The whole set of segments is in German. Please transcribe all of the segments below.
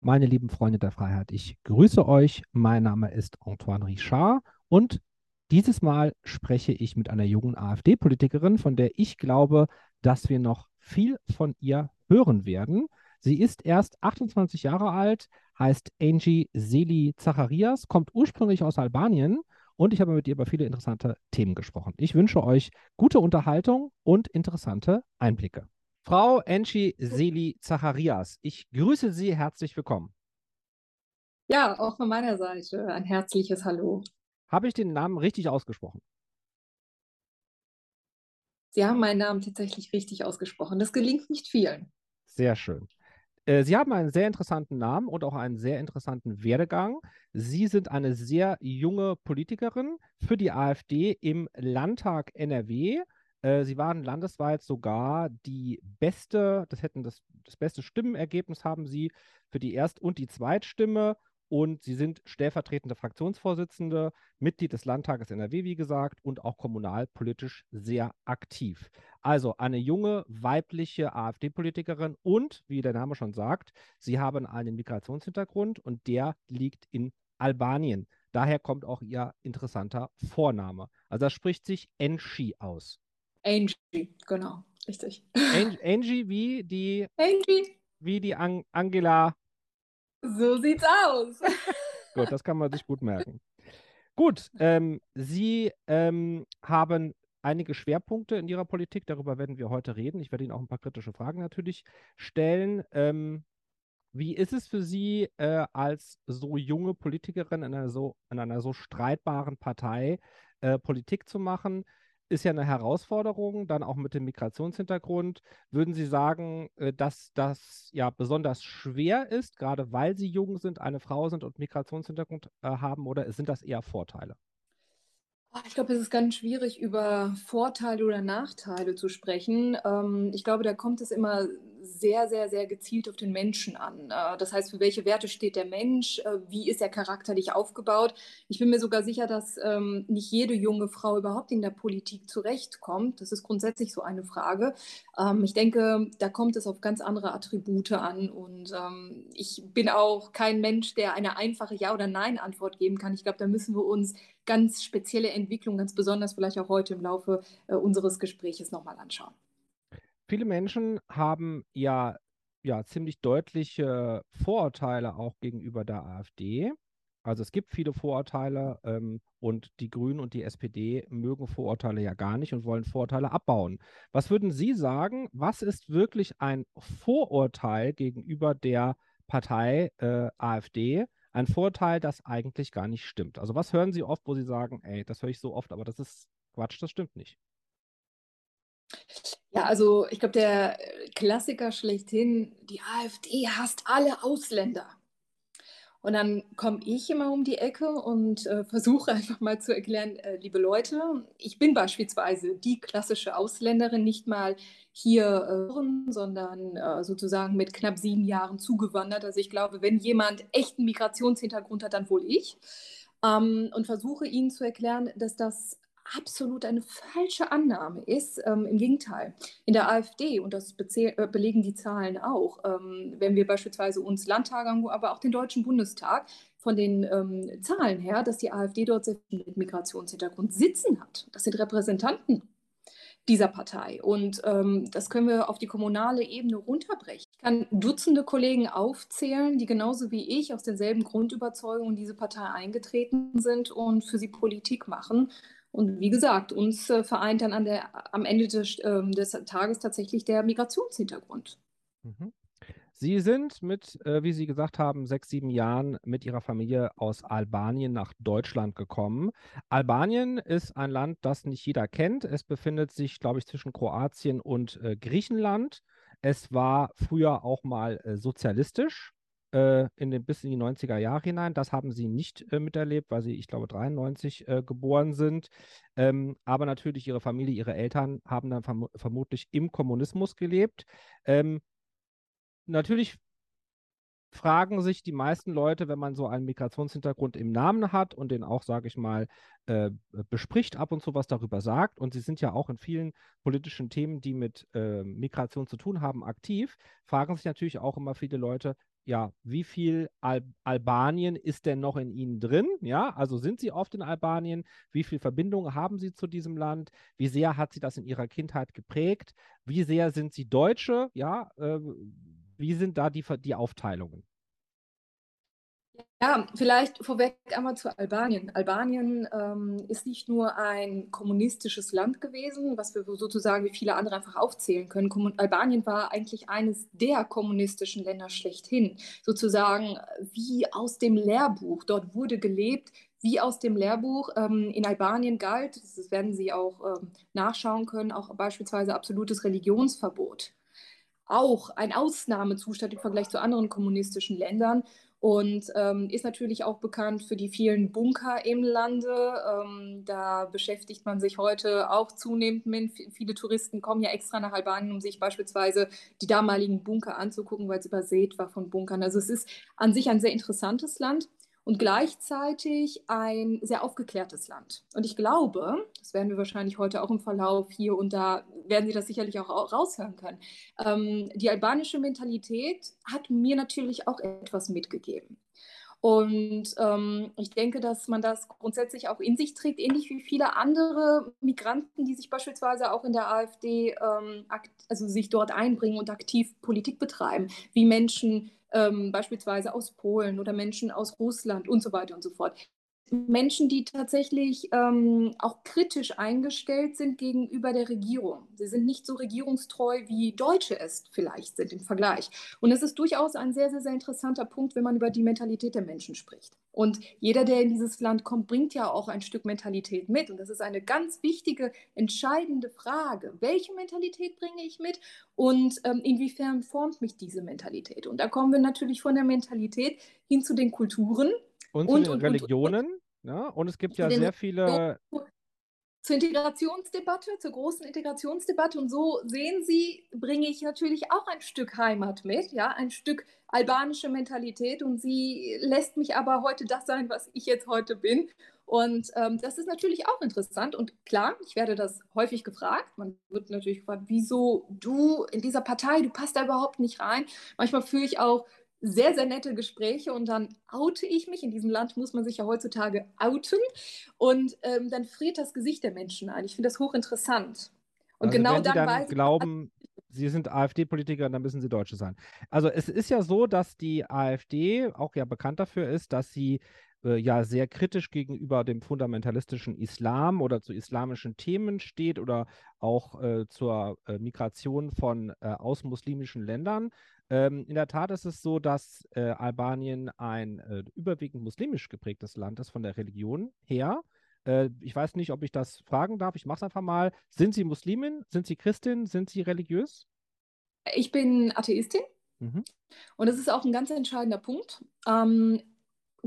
Meine lieben Freunde der Freiheit, ich grüße euch. Mein Name ist Antoine Richard und dieses Mal spreche ich mit einer jungen AfD-Politikerin, von der ich glaube, dass wir noch viel von ihr hören werden. Sie ist erst 28 Jahre alt, heißt Angie Seli Zacharias, kommt ursprünglich aus Albanien und ich habe mit ihr über viele interessante Themen gesprochen. Ich wünsche euch gute Unterhaltung und interessante Einblicke. Frau Enchi Seli Zacharias, ich grüße Sie herzlich willkommen. Ja, auch von meiner Seite ein herzliches Hallo. Habe ich den Namen richtig ausgesprochen? Sie haben meinen Namen tatsächlich richtig ausgesprochen. Das gelingt nicht vielen. Sehr schön. Äh, Sie haben einen sehr interessanten Namen und auch einen sehr interessanten Werdegang. Sie sind eine sehr junge Politikerin für die AfD im Landtag NRW äh, sie waren landesweit sogar die beste, das hätten das, das beste Stimmenergebnis haben sie für die Erst- und die Zweitstimme. Und sie sind stellvertretende Fraktionsvorsitzende, Mitglied des Landtages NRW, wie gesagt, und auch kommunalpolitisch sehr aktiv. Also eine junge weibliche AfD-Politikerin und, wie der Name schon sagt, sie haben einen Migrationshintergrund und der liegt in Albanien. Daher kommt auch ihr interessanter Vorname. Also das spricht sich Enshi aus. Angie, genau, richtig. Angie, Angie wie die. Angie. Wie die An Angela. So sieht's aus. gut, das kann man sich gut merken. Gut, ähm, Sie ähm, haben einige Schwerpunkte in Ihrer Politik, darüber werden wir heute reden. Ich werde Ihnen auch ein paar kritische Fragen natürlich stellen. Ähm, wie ist es für Sie äh, als so junge Politikerin in einer so, in einer so streitbaren Partei äh, Politik zu machen? Ist ja eine Herausforderung, dann auch mit dem Migrationshintergrund. Würden Sie sagen, äh, dass das ja besonders schwer ist, gerade weil Sie jung sind, eine Frau sind und Migrationshintergrund äh, haben, oder sind das eher Vorteile? Ich glaube, es ist ganz schwierig, über Vorteile oder Nachteile zu sprechen. Ähm, ich glaube, da kommt es immer sehr, sehr, sehr gezielt auf den Menschen an. Äh, das heißt, für welche Werte steht der Mensch? Äh, wie ist er charakterlich aufgebaut? Ich bin mir sogar sicher, dass ähm, nicht jede junge Frau überhaupt in der Politik zurechtkommt. Das ist grundsätzlich so eine Frage. Ähm, ich denke, da kommt es auf ganz andere Attribute an. Und ich bin auch kein Mensch, der eine einfache Ja- oder Nein-Antwort geben kann. Ich glaube, da müssen wir uns ganz spezielle Entwicklungen, ganz besonders vielleicht auch heute im Laufe äh, unseres Gesprächs nochmal anschauen. Viele Menschen haben ja, ja ziemlich deutliche Vorurteile auch gegenüber der AfD. Also es gibt viele Vorurteile ähm, und die Grünen und die SPD mögen Vorurteile ja gar nicht und wollen Vorurteile abbauen. Was würden Sie sagen, was ist wirklich ein Vorurteil gegenüber der Partei äh, AfD, ein Vorteil, das eigentlich gar nicht stimmt. Also was hören Sie oft, wo Sie sagen, ey, das höre ich so oft, aber das ist Quatsch, das stimmt nicht. Ja, also ich glaube, der Klassiker schlechthin, die AfD hasst alle Ausländer. Und dann komme ich immer um die Ecke und äh, versuche einfach mal zu erklären, äh, liebe Leute, ich bin beispielsweise die klassische Ausländerin, nicht mal hier, äh, sondern äh, sozusagen mit knapp sieben Jahren zugewandert. Also ich glaube, wenn jemand echten Migrationshintergrund hat, dann wohl ich. Ähm, und versuche ihnen zu erklären, dass das absolut eine falsche Annahme ist. Ähm, Im Gegenteil, in der AfD, und das äh, belegen die Zahlen auch, ähm, wenn wir beispielsweise uns Landtag angucken, aber auch den Deutschen Bundestag, von den ähm, Zahlen her, dass die AfD dort sehr viel mit Migrationshintergrund sitzen hat. Das sind Repräsentanten dieser Partei. Und ähm, das können wir auf die kommunale Ebene runterbrechen. Ich kann Dutzende Kollegen aufzählen, die genauso wie ich aus denselben Grundüberzeugungen in diese Partei eingetreten sind und für sie Politik machen. Und wie gesagt, uns äh, vereint dann an der, am Ende des, äh, des Tages tatsächlich der Migrationshintergrund. Mhm. Sie sind mit, äh, wie Sie gesagt haben, sechs, sieben Jahren mit Ihrer Familie aus Albanien nach Deutschland gekommen. Albanien ist ein Land, das nicht jeder kennt. Es befindet sich, glaube ich, zwischen Kroatien und äh, Griechenland. Es war früher auch mal äh, sozialistisch äh, in den, bis in die 90er Jahre hinein. Das haben sie nicht äh, miterlebt, weil sie, ich glaube, 93 äh, geboren sind. Ähm, aber natürlich ihre Familie, ihre Eltern haben dann verm vermutlich im Kommunismus gelebt. Ähm, natürlich fragen sich die meisten Leute, wenn man so einen Migrationshintergrund im Namen hat und den auch, sage ich mal, äh, bespricht, ab und zu was darüber sagt. Und sie sind ja auch in vielen politischen Themen, die mit äh, Migration zu tun haben, aktiv, fragen sich natürlich auch immer viele Leute, ja, wie viel Al Albanien ist denn noch in ihnen drin? Ja, also sind sie oft in Albanien? Wie viel Verbindungen haben sie zu diesem Land? Wie sehr hat sie das in ihrer Kindheit geprägt? Wie sehr sind sie Deutsche? Ja, äh, wie sind da die, die Aufteilungen? Ja, vielleicht vorweg einmal zu Albanien. Albanien ähm, ist nicht nur ein kommunistisches Land gewesen, was wir sozusagen wie viele andere einfach aufzählen können. Kommun Albanien war eigentlich eines der kommunistischen Länder schlechthin, sozusagen wie aus dem Lehrbuch. Dort wurde gelebt wie aus dem Lehrbuch. Ähm, in Albanien galt, das werden Sie auch ähm, nachschauen können, auch beispielsweise absolutes Religionsverbot auch ein Ausnahmezustand im Vergleich zu anderen kommunistischen Ländern und ähm, ist natürlich auch bekannt für die vielen Bunker im Lande. Ähm, da beschäftigt man sich heute auch zunehmend mit. Viele Touristen kommen ja extra nach Albanien, um sich beispielsweise die damaligen Bunker anzugucken, weil es übersät war von Bunkern. Also es ist an sich ein sehr interessantes Land und gleichzeitig ein sehr aufgeklärtes Land. Und ich glaube, das werden wir wahrscheinlich heute auch im Verlauf hier und da, werden Sie das sicherlich auch raushören können, ähm, die albanische Mentalität hat mir natürlich auch etwas mitgegeben. Und ähm, ich denke, dass man das grundsätzlich auch in sich trägt, ähnlich wie viele andere Migranten, die sich beispielsweise auch in der AfD, ähm, also sich dort einbringen und aktiv Politik betreiben, wie Menschen ähm, beispielsweise aus Polen oder Menschen aus Russland und so weiter und so fort. Menschen, die tatsächlich ähm, auch kritisch eingestellt sind gegenüber der Regierung. Sie sind nicht so regierungstreu, wie Deutsche es vielleicht sind im Vergleich. Und es ist durchaus ein sehr, sehr, sehr interessanter Punkt, wenn man über die Mentalität der Menschen spricht. Und jeder, der in dieses Land kommt, bringt ja auch ein Stück Mentalität mit. Und das ist eine ganz wichtige, entscheidende Frage. Welche Mentalität bringe ich mit und ähm, inwiefern formt mich diese Mentalität? Und da kommen wir natürlich von der Mentalität hin zu den Kulturen und, und zu den Religionen. Und, ja? und es gibt ja sehr viele. Zur Integrationsdebatte, zur großen Integrationsdebatte. Und so sehen Sie, bringe ich natürlich auch ein Stück Heimat mit, ja, ein Stück albanische Mentalität. Und sie lässt mich aber heute das sein, was ich jetzt heute bin. Und ähm, das ist natürlich auch interessant. Und klar, ich werde das häufig gefragt. Man wird natürlich gefragt, wieso du in dieser Partei, du passt da überhaupt nicht rein. Manchmal führe ich auch sehr, sehr nette Gespräche und dann oute ich mich. In diesem Land muss man sich ja heutzutage outen und ähm, dann friert das Gesicht der Menschen ein. Ich finde das hochinteressant. Und also genau wenn dann, dann weiß glauben, Sie sind AfD-Politiker, dann müssen Sie Deutsche sein. Also es ist ja so, dass die AfD auch ja bekannt dafür ist, dass sie äh, ja sehr kritisch gegenüber dem fundamentalistischen Islam oder zu islamischen Themen steht oder auch äh, zur äh, Migration von äh, aus muslimischen Ländern. Ähm, in der Tat ist es so, dass äh, Albanien ein äh, überwiegend muslimisch geprägtes Land ist von der Religion her. Ich weiß nicht, ob ich das fragen darf. Ich mache es einfach mal. Sind Sie Muslimin? Sind Sie Christin? Sind Sie religiös? Ich bin Atheistin. Mhm. Und das ist auch ein ganz entscheidender Punkt. Ähm,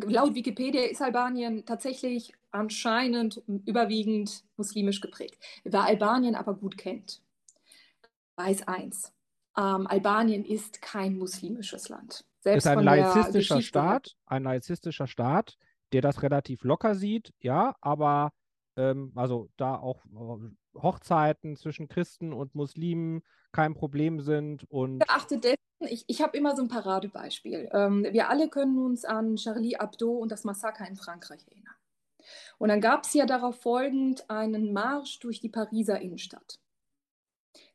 laut Wikipedia ist Albanien tatsächlich anscheinend überwiegend muslimisch geprägt. Wer Albanien aber gut kennt, weiß eins ähm, Albanien ist kein muslimisches Land. Selbst ist ein laizistischer Staat, ein laizistischer Staat, der das relativ locker sieht, ja, aber ähm, also da auch äh, Hochzeiten zwischen Christen und Muslimen kein Problem sind und. Dessen, ich, ich habe immer so ein Paradebeispiel. Ähm, wir alle können uns an Charlie Hebdo und das Massaker in Frankreich erinnern. Und dann gab es ja darauf folgend einen Marsch durch die Pariser Innenstadt.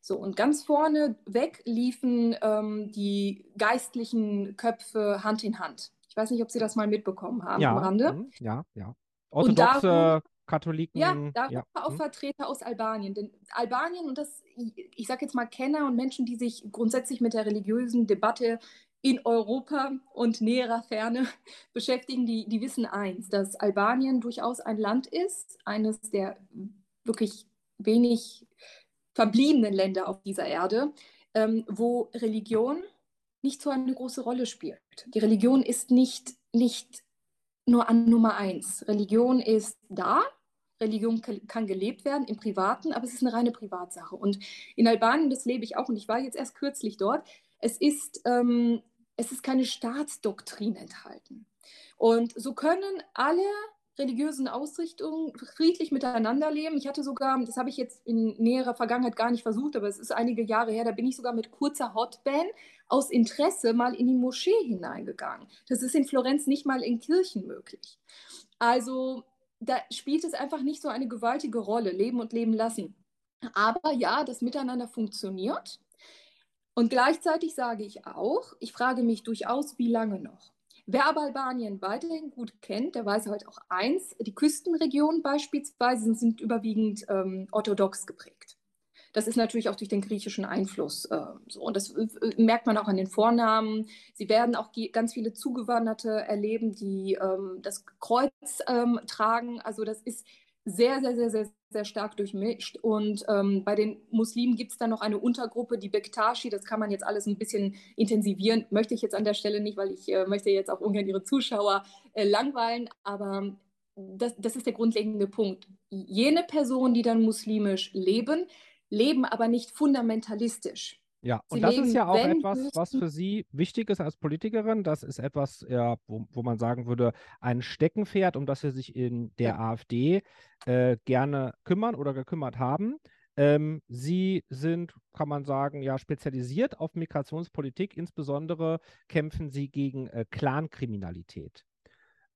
So, und ganz vorne weg liefen ähm, die geistlichen Köpfe Hand in Hand. Ich weiß nicht, ob Sie das mal mitbekommen haben ja, am Rande. Mh, ja, ja. Orthodoxe Katholiken. Ja, da ja. auch mh. Vertreter aus Albanien. Denn Albanien, und das, ich sage jetzt mal Kenner und Menschen, die sich grundsätzlich mit der religiösen Debatte in Europa und näherer Ferne beschäftigen, die, die wissen eins, dass Albanien durchaus ein Land ist, eines der wirklich wenig verbliebenen Länder auf dieser Erde, ähm, wo Religion nicht so eine große Rolle spielt. Die Religion ist nicht, nicht nur an Nummer eins. Religion ist da, Religion kann gelebt werden im Privaten, aber es ist eine reine Privatsache. Und in Albanien, das lebe ich auch und ich war jetzt erst kürzlich dort, es ist ähm, es ist keine Staatsdoktrin enthalten. Und so können alle religiösen Ausrichtungen friedlich miteinander leben. Ich hatte sogar, das habe ich jetzt in näherer Vergangenheit gar nicht versucht, aber es ist einige Jahre her, da bin ich sogar mit kurzer Hotband aus Interesse mal in die Moschee hineingegangen. Das ist in Florenz nicht mal in Kirchen möglich. Also da spielt es einfach nicht so eine gewaltige Rolle, leben und leben lassen. Aber ja, das Miteinander funktioniert. Und gleichzeitig sage ich auch, ich frage mich durchaus, wie lange noch? Wer aber Albanien weiterhin gut kennt, der weiß halt auch eins, die Küstenregionen beispielsweise sind überwiegend ähm, orthodox geprägt. Das ist natürlich auch durch den griechischen Einfluss äh, so. Und das äh, merkt man auch an den Vornamen. Sie werden auch ganz viele Zugewanderte erleben, die ähm, das Kreuz ähm, tragen. Also das ist sehr, sehr, sehr, sehr, sehr stark durchmischt. Und ähm, bei den Muslimen gibt es dann noch eine Untergruppe, die Bektashi. Das kann man jetzt alles ein bisschen intensivieren. Möchte ich jetzt an der Stelle nicht, weil ich äh, möchte jetzt auch ungern Ihre Zuschauer äh, langweilen. Aber das, das ist der grundlegende Punkt. Jene Personen, die dann muslimisch leben, leben aber nicht fundamentalistisch. Ja, und das ist ja auch etwas, was für Sie wichtig ist als Politikerin. Das ist etwas, ja, wo, wo man sagen würde, ein Steckenpferd, um das Sie sich in der ja. AfD äh, gerne kümmern oder gekümmert haben. Ähm, Sie sind, kann man sagen, ja, spezialisiert auf Migrationspolitik. Insbesondere kämpfen Sie gegen äh, Clankriminalität.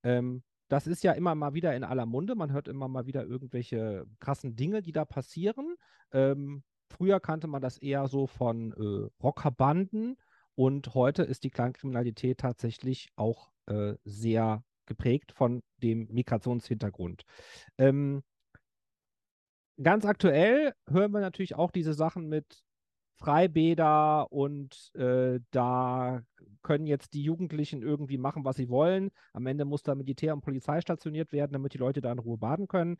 Ähm, das ist ja immer mal wieder in aller Munde. Man hört immer mal wieder irgendwelche krassen Dinge, die da passieren. Ähm, Früher kannte man das eher so von äh, Rockerbanden und heute ist die Clankriminalität tatsächlich auch äh, sehr geprägt von dem Migrationshintergrund. Ähm, ganz aktuell hören wir natürlich auch diese Sachen mit Freibäder und äh, da können jetzt die Jugendlichen irgendwie machen, was sie wollen. Am Ende muss da Militär und Polizei stationiert werden, damit die Leute da in Ruhe baden können.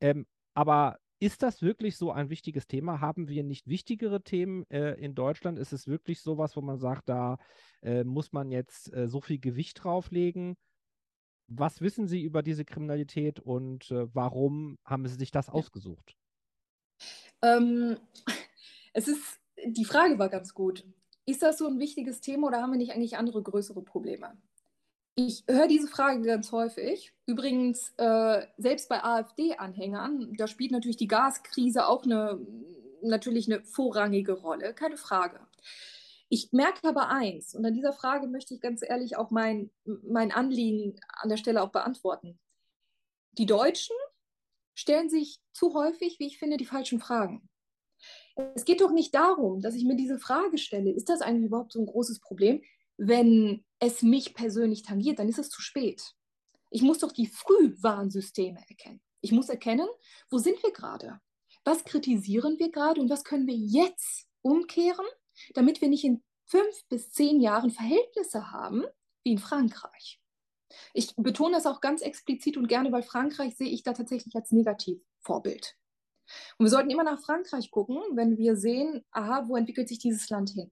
Ähm, aber ist das wirklich so ein wichtiges Thema? Haben wir nicht wichtigere Themen äh, in Deutschland? Ist es wirklich sowas, wo man sagt, da äh, muss man jetzt äh, so viel Gewicht drauflegen? Was wissen Sie über diese Kriminalität und äh, warum haben Sie sich das ausgesucht? Ähm, es ist, die Frage war ganz gut. Ist das so ein wichtiges Thema oder haben wir nicht eigentlich andere größere Probleme? Ich höre diese Frage ganz häufig. Übrigens, äh, selbst bei AfD-Anhängern, da spielt natürlich die Gaskrise auch eine, natürlich eine vorrangige Rolle, keine Frage. Ich merke aber eins, und an dieser Frage möchte ich ganz ehrlich auch mein, mein Anliegen an der Stelle auch beantworten. Die Deutschen stellen sich zu häufig, wie ich finde, die falschen Fragen. Es geht doch nicht darum, dass ich mir diese Frage stelle, ist das eigentlich überhaupt so ein großes Problem? wenn es mich persönlich tangiert, dann ist es zu spät. Ich muss doch die Frühwarnsysteme erkennen. Ich muss erkennen, wo sind wir gerade? Was kritisieren wir gerade und was können wir jetzt umkehren, damit wir nicht in fünf bis zehn Jahren Verhältnisse haben wie in Frankreich. Ich betone das auch ganz explizit und gerne, weil Frankreich sehe ich da tatsächlich als Negativvorbild. Und wir sollten immer nach Frankreich gucken, wenn wir sehen, aha, wo entwickelt sich dieses Land hin.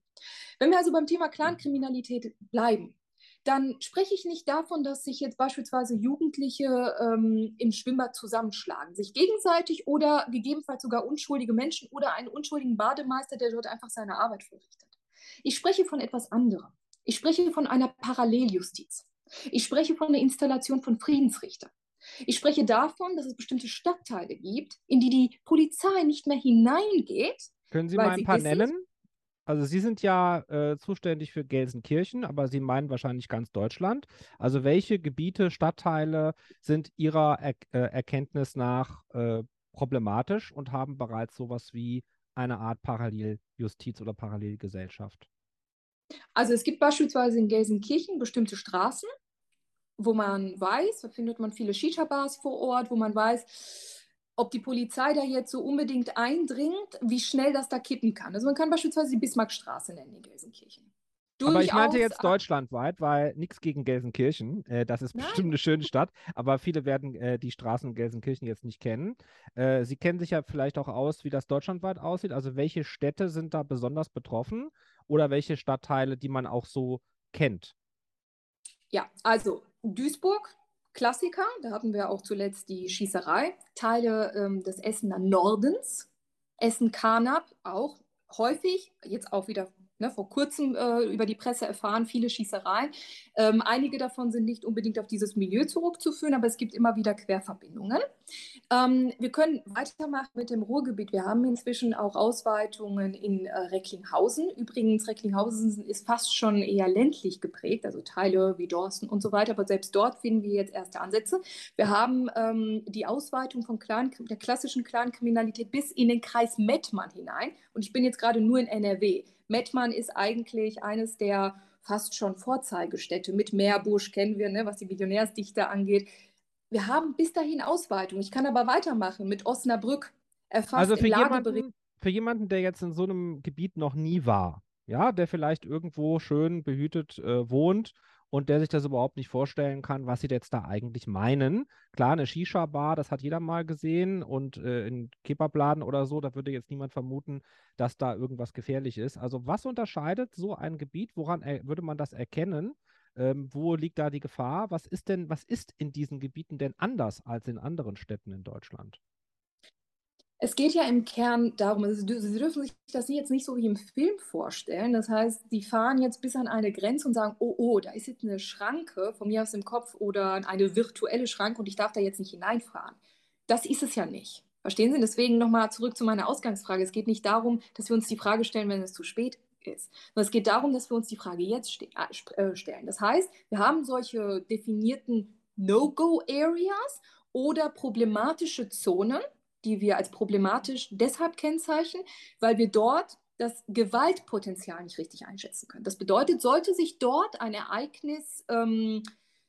Wenn wir also beim Thema Clankriminalität bleiben, dann spreche ich nicht davon, dass sich jetzt beispielsweise Jugendliche ähm, im Schwimmbad zusammenschlagen, sich gegenseitig oder gegebenenfalls sogar unschuldige Menschen oder einen unschuldigen Bademeister, der dort einfach seine Arbeit verrichtet. Ich spreche von etwas anderem. Ich spreche von einer Paralleljustiz. Ich spreche von der Installation von Friedensrichtern. Ich spreche davon, dass es bestimmte Stadtteile gibt, in die die Polizei nicht mehr hineingeht. Können Sie mal ein paar nennen? Also Sie sind ja äh, zuständig für Gelsenkirchen, aber Sie meinen wahrscheinlich ganz Deutschland. Also welche Gebiete, Stadtteile sind Ihrer er äh, Erkenntnis nach äh, problematisch und haben bereits sowas wie eine Art Paralleljustiz oder Parallelgesellschaft? Also es gibt beispielsweise in Gelsenkirchen bestimmte Straßen, wo man weiß, da findet man viele Shisha-Bars vor Ort, wo man weiß, ob die Polizei da jetzt so unbedingt eindringt, wie schnell das da kippen kann. Also man kann beispielsweise die Bismarckstraße nennen in Gelsenkirchen. Durchaus, aber ich meinte jetzt deutschlandweit, weil nichts gegen Gelsenkirchen. Äh, das ist Nein. bestimmt eine schöne Stadt, aber viele werden äh, die Straßen in Gelsenkirchen jetzt nicht kennen. Äh, Sie kennen sich ja vielleicht auch aus, wie das deutschlandweit aussieht. Also welche Städte sind da besonders betroffen oder welche Stadtteile, die man auch so kennt? Ja, also Duisburg, Klassiker, da hatten wir auch zuletzt die Schießerei, Teile ähm, des Essener Nordens, Essen-Karnap auch häufig, jetzt auch wieder ne, vor kurzem äh, über die Presse erfahren, viele Schießereien. Ähm, einige davon sind nicht unbedingt auf dieses Milieu zurückzuführen, aber es gibt immer wieder Querverbindungen. Ähm, wir können weitermachen mit dem Ruhrgebiet. Wir haben inzwischen auch Ausweitungen in äh, Recklinghausen. Übrigens, Recklinghausen ist fast schon eher ländlich geprägt, also Teile wie Dorsten und so weiter. Aber selbst dort finden wir jetzt erste Ansätze. Wir haben ähm, die Ausweitung von Clan, der klassischen Clankriminalität bis in den Kreis Mettmann hinein. Und ich bin jetzt gerade nur in NRW. Mettmann ist eigentlich eines der fast schon Vorzeigestädte. Mit Meerbusch kennen wir, ne, was die Millionärsdichte angeht. Wir haben bis dahin Ausweitung. Ich kann aber weitermachen mit Osnabrück. Erfasst also für jemanden, für jemanden, der jetzt in so einem Gebiet noch nie war, ja, der vielleicht irgendwo schön behütet äh, wohnt und der sich das überhaupt nicht vorstellen kann, was sie jetzt da eigentlich meinen. Klar, eine Shisha-Bar, das hat jeder mal gesehen und äh, in Kebabladen oder so, da würde jetzt niemand vermuten, dass da irgendwas gefährlich ist. Also was unterscheidet so ein Gebiet? Woran würde man das erkennen? Ähm, wo liegt da die Gefahr? Was ist denn, was ist in diesen Gebieten denn anders als in anderen Städten in Deutschland? Es geht ja im Kern darum, also Sie dürfen sich das jetzt nicht so wie im Film vorstellen. Das heißt, die fahren jetzt bis an eine Grenze und sagen, oh, oh, da ist jetzt eine Schranke von mir aus dem Kopf oder eine virtuelle Schranke und ich darf da jetzt nicht hineinfahren. Das ist es ja nicht. Verstehen Sie? Deswegen nochmal zurück zu meiner Ausgangsfrage. Es geht nicht darum, dass wir uns die Frage stellen, wenn es zu spät ist, sondern es geht darum, dass wir uns die Frage jetzt ste äh, stellen. Das heißt, wir haben solche definierten No-Go-Areas oder problematische Zonen, die wir als problematisch deshalb kennzeichnen, weil wir dort das Gewaltpotenzial nicht richtig einschätzen können. Das bedeutet, sollte sich dort ein Ereignis, ähm,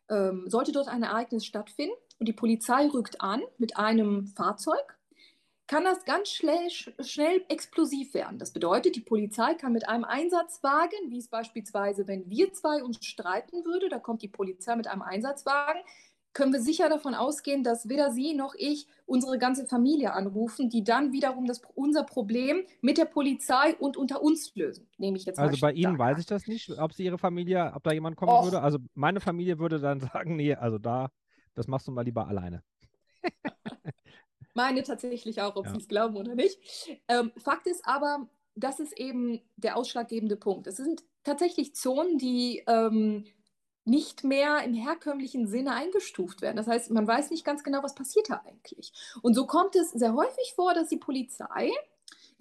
ähm, sollte dort ein Ereignis stattfinden und die Polizei rückt an mit einem Fahrzeug, kann das ganz schnell, schnell explosiv werden. Das bedeutet, die Polizei kann mit einem Einsatzwagen, wie es beispielsweise, wenn wir zwei uns streiten würde, da kommt die Polizei mit einem Einsatzwagen, können wir sicher davon ausgehen, dass weder Sie noch ich unsere ganze Familie anrufen, die dann wiederum das, unser Problem mit der Polizei und unter uns lösen. Nehme ich jetzt Also bei Ihnen weiß ich das nicht, ob Sie Ihre Familie, ob da jemand kommen Och. würde. Also meine Familie würde dann sagen, nee, also da, das machst du mal lieber alleine. meine tatsächlich auch, ob ja. Sie es glauben oder nicht. Ähm, Fakt ist aber, das ist eben der ausschlaggebende Punkt. Es sind tatsächlich Zonen, die ähm, nicht mehr im herkömmlichen Sinne eingestuft werden. Das heißt, man weiß nicht ganz genau, was passiert da eigentlich. Und so kommt es sehr häufig vor, dass die Polizei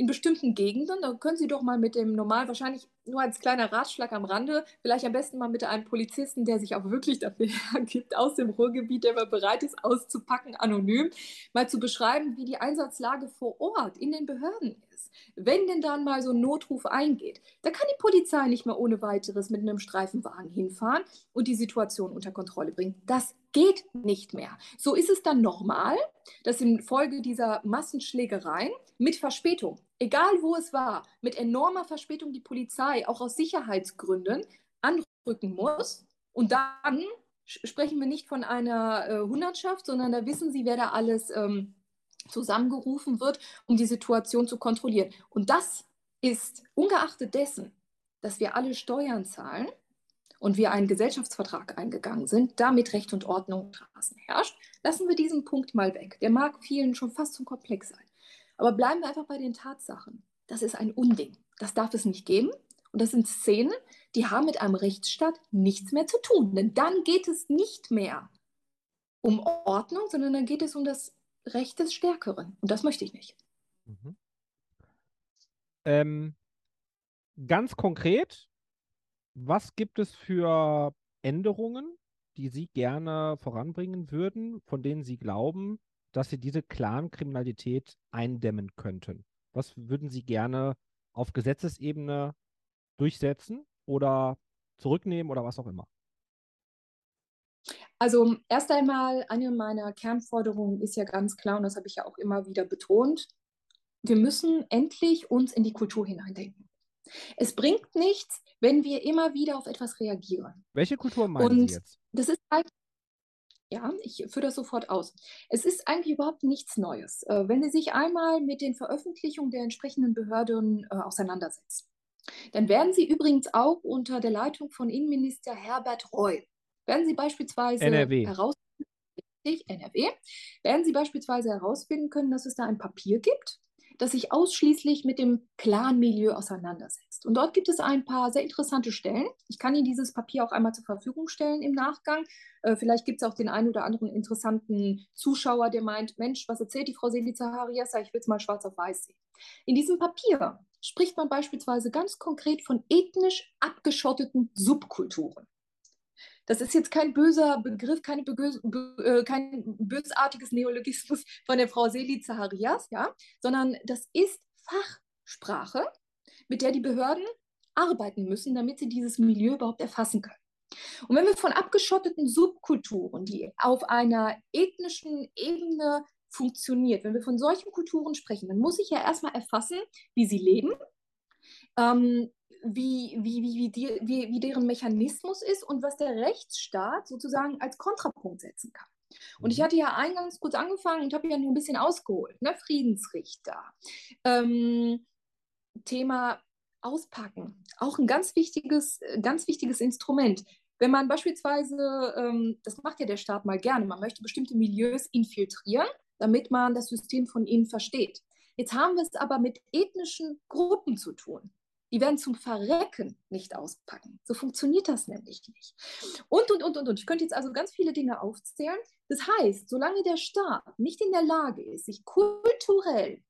in bestimmten Gegenden, da können Sie doch mal mit dem normal, wahrscheinlich nur als kleiner Ratschlag am Rande, vielleicht am besten mal mit einem Polizisten, der sich auch wirklich dafür hergibt, aus dem Ruhrgebiet, der mal bereit ist, auszupacken, anonym, mal zu beschreiben, wie die Einsatzlage vor Ort in den Behörden Wenn denn dann mal so ein Notruf eingeht, da kann die Polizei nicht mehr ohne weiteres mit einem Streifenwagen hinfahren und die Situation unter Kontrolle bringen. Das geht nicht mehr. So ist es dann normal, dass infolge dieser Massenschlägereien mit Verspätung, egal wo es war, mit enormer Verspätung die Polizei auch aus Sicherheitsgründen anrücken muss. Und dann sprechen wir nicht von einer äh, Hundertschaft, sondern da wissen Sie, wer da alles ähm, zusammengerufen wird, um die Situation zu kontrollieren. Und das ist ungeachtet dessen, dass wir alle Steuern zahlen und wir einen Gesellschaftsvertrag eingegangen sind, damit Recht und Ordnung draußen herrscht, lassen wir diesen Punkt mal weg. Der mag vielen schon fast zu komplex sein. Aber bleiben wir einfach bei den Tatsachen. Das ist ein Unding. Das darf es nicht geben. Und das sind Szenen, die haben mit einem Rechtsstaat nichts mehr zu tun. Denn dann geht es nicht mehr um Ordnung, sondern dann geht es um das Recht des Stärkeren. Und das möchte ich nicht. Mhm. Ähm, ganz konkret, was gibt es für Änderungen, die Sie gerne voranbringen würden, von denen Sie glauben, dass Sie diese Clan-Kriminalität eindämmen könnten? Was würden Sie gerne auf Gesetzesebene durchsetzen oder zurücknehmen oder was auch immer? Also erst einmal, eine meiner Kernforderungen ist ja ganz klar, und das habe ich ja auch immer wieder betont, wir müssen endlich uns in die Kultur hineindenken. Es bringt nichts, wenn wir immer wieder auf etwas reagieren. Welche Kultur meinen und Sie jetzt? Das ist halt, ja, ich führe das sofort aus. Es ist eigentlich überhaupt nichts Neues. Äh, wenn Sie sich einmal mit den Veröffentlichungen der entsprechenden Behörden äh, auseinandersetzen, dann werden Sie übrigens auch unter der Leitung von Innenminister Herbert Reul werden Sie beispielsweise NRW. NRW, werden Sie beispielsweise herausfinden können, dass es da ein Papier gibt, das sich ausschließlich mit dem Clan-Milieu auseinandersetzt. Und dort gibt es ein paar sehr interessante Stellen. Ich kann Ihnen dieses Papier auch einmal zur Verfügung stellen im Nachgang. Äh, vielleicht gibt es auch den einen oder anderen interessanten Zuschauer, der meint, Mensch, was erzählt die Frau Seliza Hariassa? Ich will es mal schwarz auf weiß sehen. In diesem Papier spricht man beispielsweise ganz konkret von ethnisch abgeschotteten Subkulturen. Das ist jetzt kein böser Begriff, keine äh, kein bösartiges Neologismus von der Frau Seli Zaharias, ja, sondern das ist Fachsprache, mit der die Behörden arbeiten müssen, damit sie dieses Milieu überhaupt erfassen können. Und wenn wir von abgeschotteten Subkulturen, die auf einer ethnischen Ebene funktioniert, wenn wir von solchen Kulturen sprechen, dann muss ich ja erstmal erfassen, wie sie leben, ähm, wie, wie, wie, wie, die, wie, wie deren Mechanismus ist und was der Rechtsstaat sozusagen als Kontrapunkt setzen kann. Und ich mhm. hatte ja eingangs kurz angefangen und habe ja nur ein bisschen ausgeholt. Ne? Friedensrichter. Ähm, Thema Auspacken. Auch ein ganz wichtiges, ganz wichtiges Instrument. Wenn man beispielsweise, ähm, das macht ja der Staat mal gerne, man möchte bestimmte Milieus infiltrieren, damit man das System von ihnen versteht. Jetzt haben wir es aber mit ethnischen Gruppen zu tun. Die werden zum Verrecken nicht auspacken. So funktioniert das nämlich nicht. Und, und, und, und, und. Ich könnte jetzt also ganz viele Dinge aufzählen. Das heißt, solange der Staat nicht in der Lage ist, sich kulturell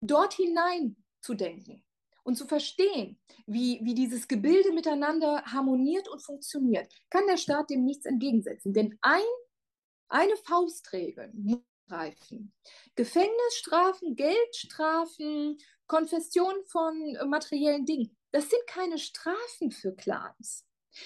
dort hinein zu denken und zu verstehen, wie, wie dieses Gebilde miteinander harmoniert und funktioniert, kann der Staat dem nichts entgegensetzen. Denn ein, eine Faustregel muss greifen. Gefängnisstrafen, Geldstrafen, Konfession von äh, materiellen Dingen. Das sind keine Strafen für Clans.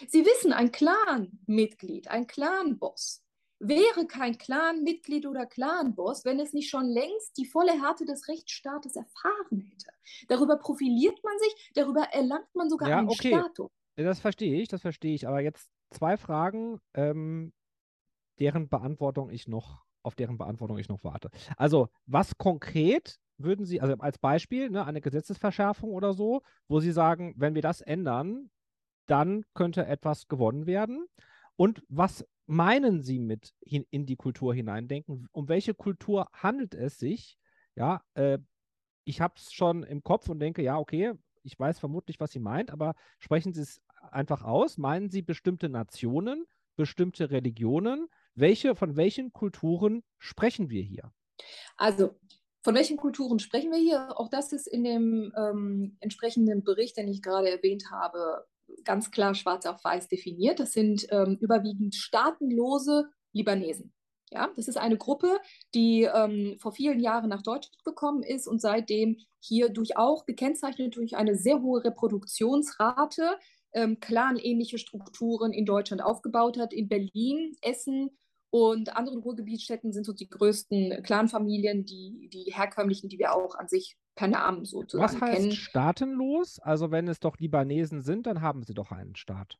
Sie wissen, ein Clan-Mitglied, ein Clan-Boss wäre kein Clan-Mitglied oder Clan-Boss, wenn es nicht schon längst die volle Härte des Rechtsstaates erfahren hätte. Darüber profiliert man sich, darüber erlangt man sogar ja, einen okay. Status. Das verstehe ich, das verstehe ich. Aber jetzt zwei Fragen, ähm, deren Beantwortung ich noch, auf deren Beantwortung ich noch warte. Also, was konkret würden Sie, also als Beispiel, ne, eine Gesetzesverschärfung oder so, wo Sie sagen, wenn wir das ändern, dann könnte etwas gewonnen werden? Und was meinen Sie mit hin, in die Kultur hineindenken? Um welche Kultur handelt es sich? Ja, äh, ich habe es schon im Kopf und denke, ja, okay, ich weiß vermutlich, was Sie meint, aber sprechen Sie es einfach aus. Meinen Sie bestimmte Nationen, bestimmte Religionen? Welche, von welchen Kulturen sprechen wir hier? Also von welchen Kulturen sprechen wir hier? Auch das ist in dem ähm, entsprechenden Bericht, den ich gerade erwähnt habe, ganz klar schwarz auf weiß definiert. Das sind ähm, überwiegend staatenlose Libanesen. Ja, das ist eine Gruppe, die ähm, vor vielen Jahren nach Deutschland gekommen ist und seitdem hier durch auch gekennzeichnet durch eine sehr hohe Reproduktionsrate ähm, clanähnliche Strukturen in Deutschland aufgebaut hat. In Berlin, Essen und anderen Ruhrgebietsstädten sind so die größten Clanfamilien, die, die herkömmlichen, die wir auch an sich per Namen sozusagen Was heißt kennen. staatenlos? Also wenn es doch Libanesen sind, dann haben sie doch einen Staat.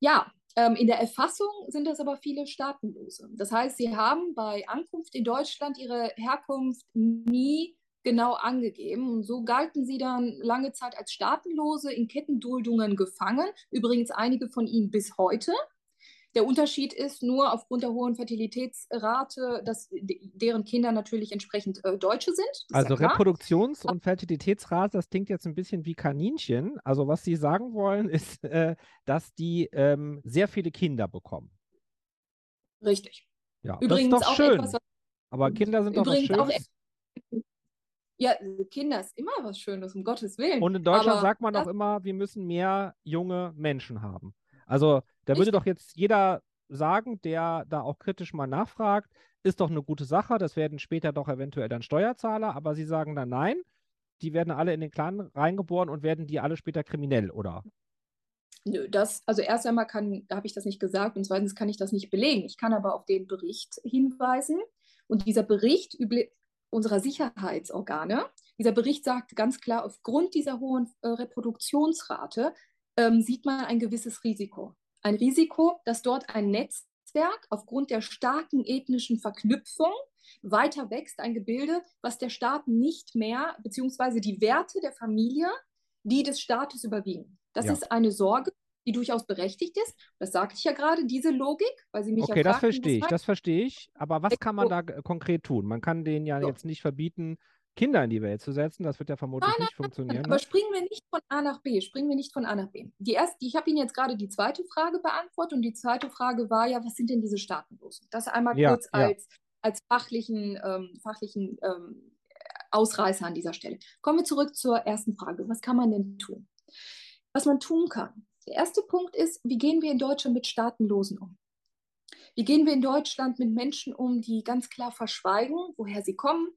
Ja, ähm, in der Erfassung sind das aber viele Staatenlose. Das heißt, sie haben bei Ankunft in Deutschland ihre Herkunft nie genau angegeben. Und so galten sie dann lange Zeit als Staatenlose in Kettenduldungen gefangen. Übrigens einige von ihnen bis heute. Der Unterschied ist nur aufgrund der hohen Fertilitätsrate, dass deren Kinder natürlich entsprechend äh, Deutsche sind. Also ja Reproduktions- und Fertilitätsrate, das klingt jetzt ein bisschen wie Kaninchen. Also was Sie sagen wollen, ist, äh, dass die ähm, sehr viele Kinder bekommen. Richtig. Ja, übrigens das ist doch schön. Etwas, Aber Kinder sind doch was Schönes. Ja, Kinder ist immer was Schönes, um Gottes Willen. Und in Deutschland Aber sagt man auch immer, wir müssen mehr junge Menschen haben. Also da würde doch jetzt jeder sagen, der da auch kritisch mal nachfragt, ist doch eine gute Sache, das werden später doch eventuell dann Steuerzahler, aber sie sagen dann nein, die werden alle in den Clan reingeboren und werden die alle später kriminell, oder? Nö, das, also erst einmal kann, habe ich das nicht gesagt und zweitens kann ich das nicht belegen. Ich kann aber auf den Bericht hinweisen und dieser Bericht unserer Sicherheitsorgane, dieser Bericht sagt ganz klar, aufgrund dieser hohen äh, Reproduktionsrate ähm, sieht man ein gewisses Risiko. Ein Risiko, dass dort ein Netzwerk aufgrund der starken ethnischen Verknüpfung weiter wächst, ein Gebilde, was der Staat nicht mehr, beziehungsweise die Werte der Familie, die des Staates überwiegen. Das ja. ist eine Sorge, die durchaus berechtigt ist. Das sagte ich ja gerade, diese Logik, weil Sie mich okay, ja das verstehe ich, das verstehe ich. Aber was kann man da konkret tun? Man kann denen ja so. jetzt nicht verbieten, Kinder in die Welt zu setzen. Das wird ja vermutlich Nein, nein, nicht funktionieren. Aber Ne? springen wir nicht von A nach B, springen wir nicht von A nach B. Die erste, ich habe Ihnen jetzt gerade die zweite Frage beantwortet und die zweite Frage war ja, was sind denn diese Staatenlosen? Das einmal Ja, kurz ja. als, als fachlichen, ähm, fachlichen ähm, Ausreißer an dieser Stelle. Kommen wir zurück zur ersten Frage. Was kann man denn tun? Was man tun kann. Der erste Punkt ist, wie gehen wir in Deutschland mit Staatenlosen um? Wie gehen wir in Deutschland mit Menschen um, die ganz klar verschweigen, woher sie kommen,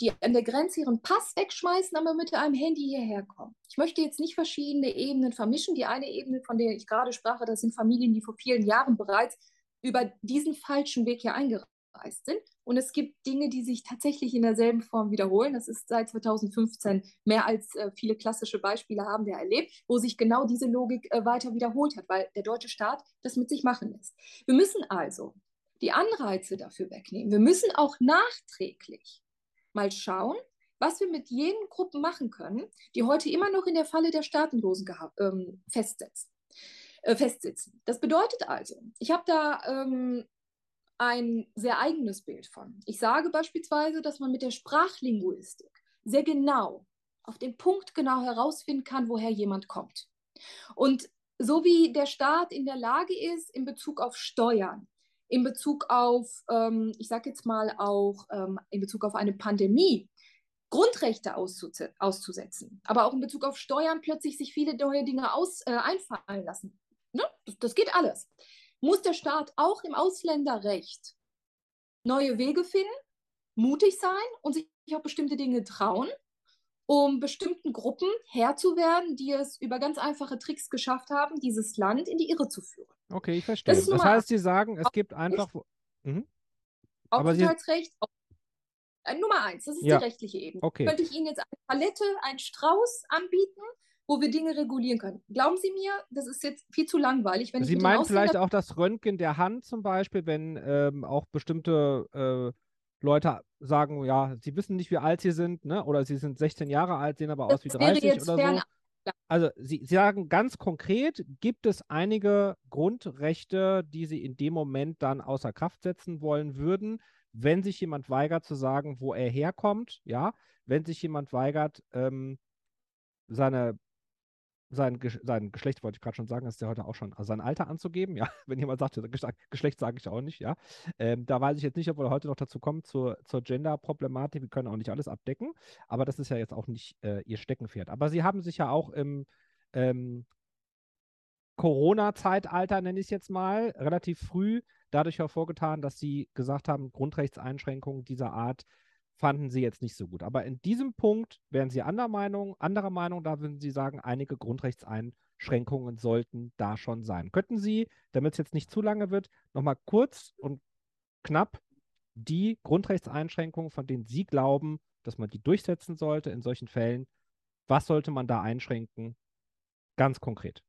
die an der Grenze ihren Pass wegschmeißen, aber mit einem Handy hierher kommen? Ich möchte jetzt nicht verschiedene Ebenen vermischen. Die eine Ebene, von der ich gerade sprach, das sind Familien, die vor vielen Jahren bereits über diesen falschen Weg hier eingereist sind. Und es gibt Dinge, die sich tatsächlich in derselben Form wiederholen. Das ist seit 2015 mehr als äh, viele klassische Beispiele haben wir erlebt, wo sich genau diese Logik äh, weiter wiederholt hat, weil der deutsche Staat das mit sich machen lässt. Wir müssen also die Anreize dafür wegnehmen. Wir müssen auch nachträglich mal schauen, was wir mit jenen Gruppen machen können, die heute immer noch in der Falle der Staatenlosen ähm, festsitzen, äh, festsitzen. Das bedeutet also, ich habe da ähm, ein sehr eigenes Bild von. Ich sage beispielsweise, dass man mit der Sprachlinguistik sehr genau, auf den Punkt genau herausfinden kann, woher jemand kommt. Und so wie der Staat in der Lage ist, in Bezug auf Steuern, in Bezug auf, ähm, ich sage jetzt mal auch ähm, in Bezug auf eine Pandemie, Grundrechte auszusetzen, aber auch in Bezug auf Steuern plötzlich sich viele neue Dinge aus, äh, einfallen lassen. Ne? Das, das geht alles muss der Staat auch im Ausländerrecht neue Wege finden, mutig sein und sich auch bestimmte Dinge trauen, um bestimmten Gruppen Herr zu werden, die es über ganz einfache Tricks geschafft haben, dieses Land in die Irre zu führen. Okay, ich verstehe. Das, das heißt, Sie sagen, es gibt einfach. Mhm. Aufenthaltsrecht, Sie... äh, Nummer eins, das ist ja. die rechtliche Ebene. Okay. Könnte ich Ihnen jetzt eine Palette, einen Strauß anbieten, wo wir Dinge regulieren können. Glauben Sie mir, das ist jetzt viel zu langweilig. Wenn Sie ich meinen vielleicht auch das Röntgen der Hand zum Beispiel, wenn ähm, auch bestimmte äh, Leute sagen, ja, sie wissen nicht, wie alt sie sind, ne? oder sie sind 16 Jahre alt, sehen aber das aus wie 30 oder so. Also sie, sie sagen ganz konkret, gibt es einige Grundrechte, die Sie in dem Moment dann außer Kraft setzen wollen würden, wenn sich jemand weigert zu sagen, wo er herkommt, ja, wenn sich jemand weigert, ähm, seine sein, sein Geschlecht, wollte ich gerade schon sagen, ist ja heute auch schon, also sein Alter anzugeben, ja, wenn jemand sagt, Geschlecht sage ich auch nicht, ja. Ähm, da weiß ich jetzt nicht, ob wir heute noch dazu kommen zur, zur Gender-Problematik, wir können auch nicht alles abdecken, aber das ist ja jetzt auch nicht äh, ihr Steckenpferd. Aber sie haben sich ja auch im ähm, Corona-Zeitalter, nenne ich es jetzt mal, relativ früh dadurch hervorgetan, dass sie gesagt haben, Grundrechtseinschränkungen dieser Art fanden sie jetzt nicht so gut. Aber in diesem Punkt wären sie anderer Meinung, anderer Meinung, da würden sie sagen, einige Grundrechtseinschränkungen sollten da schon sein. Könnten Sie, damit es jetzt nicht zu lange wird, nochmal kurz und knapp die Grundrechtseinschränkungen, von denen Sie glauben, dass man die durchsetzen sollte in solchen Fällen, was sollte man da einschränken? Ganz konkret.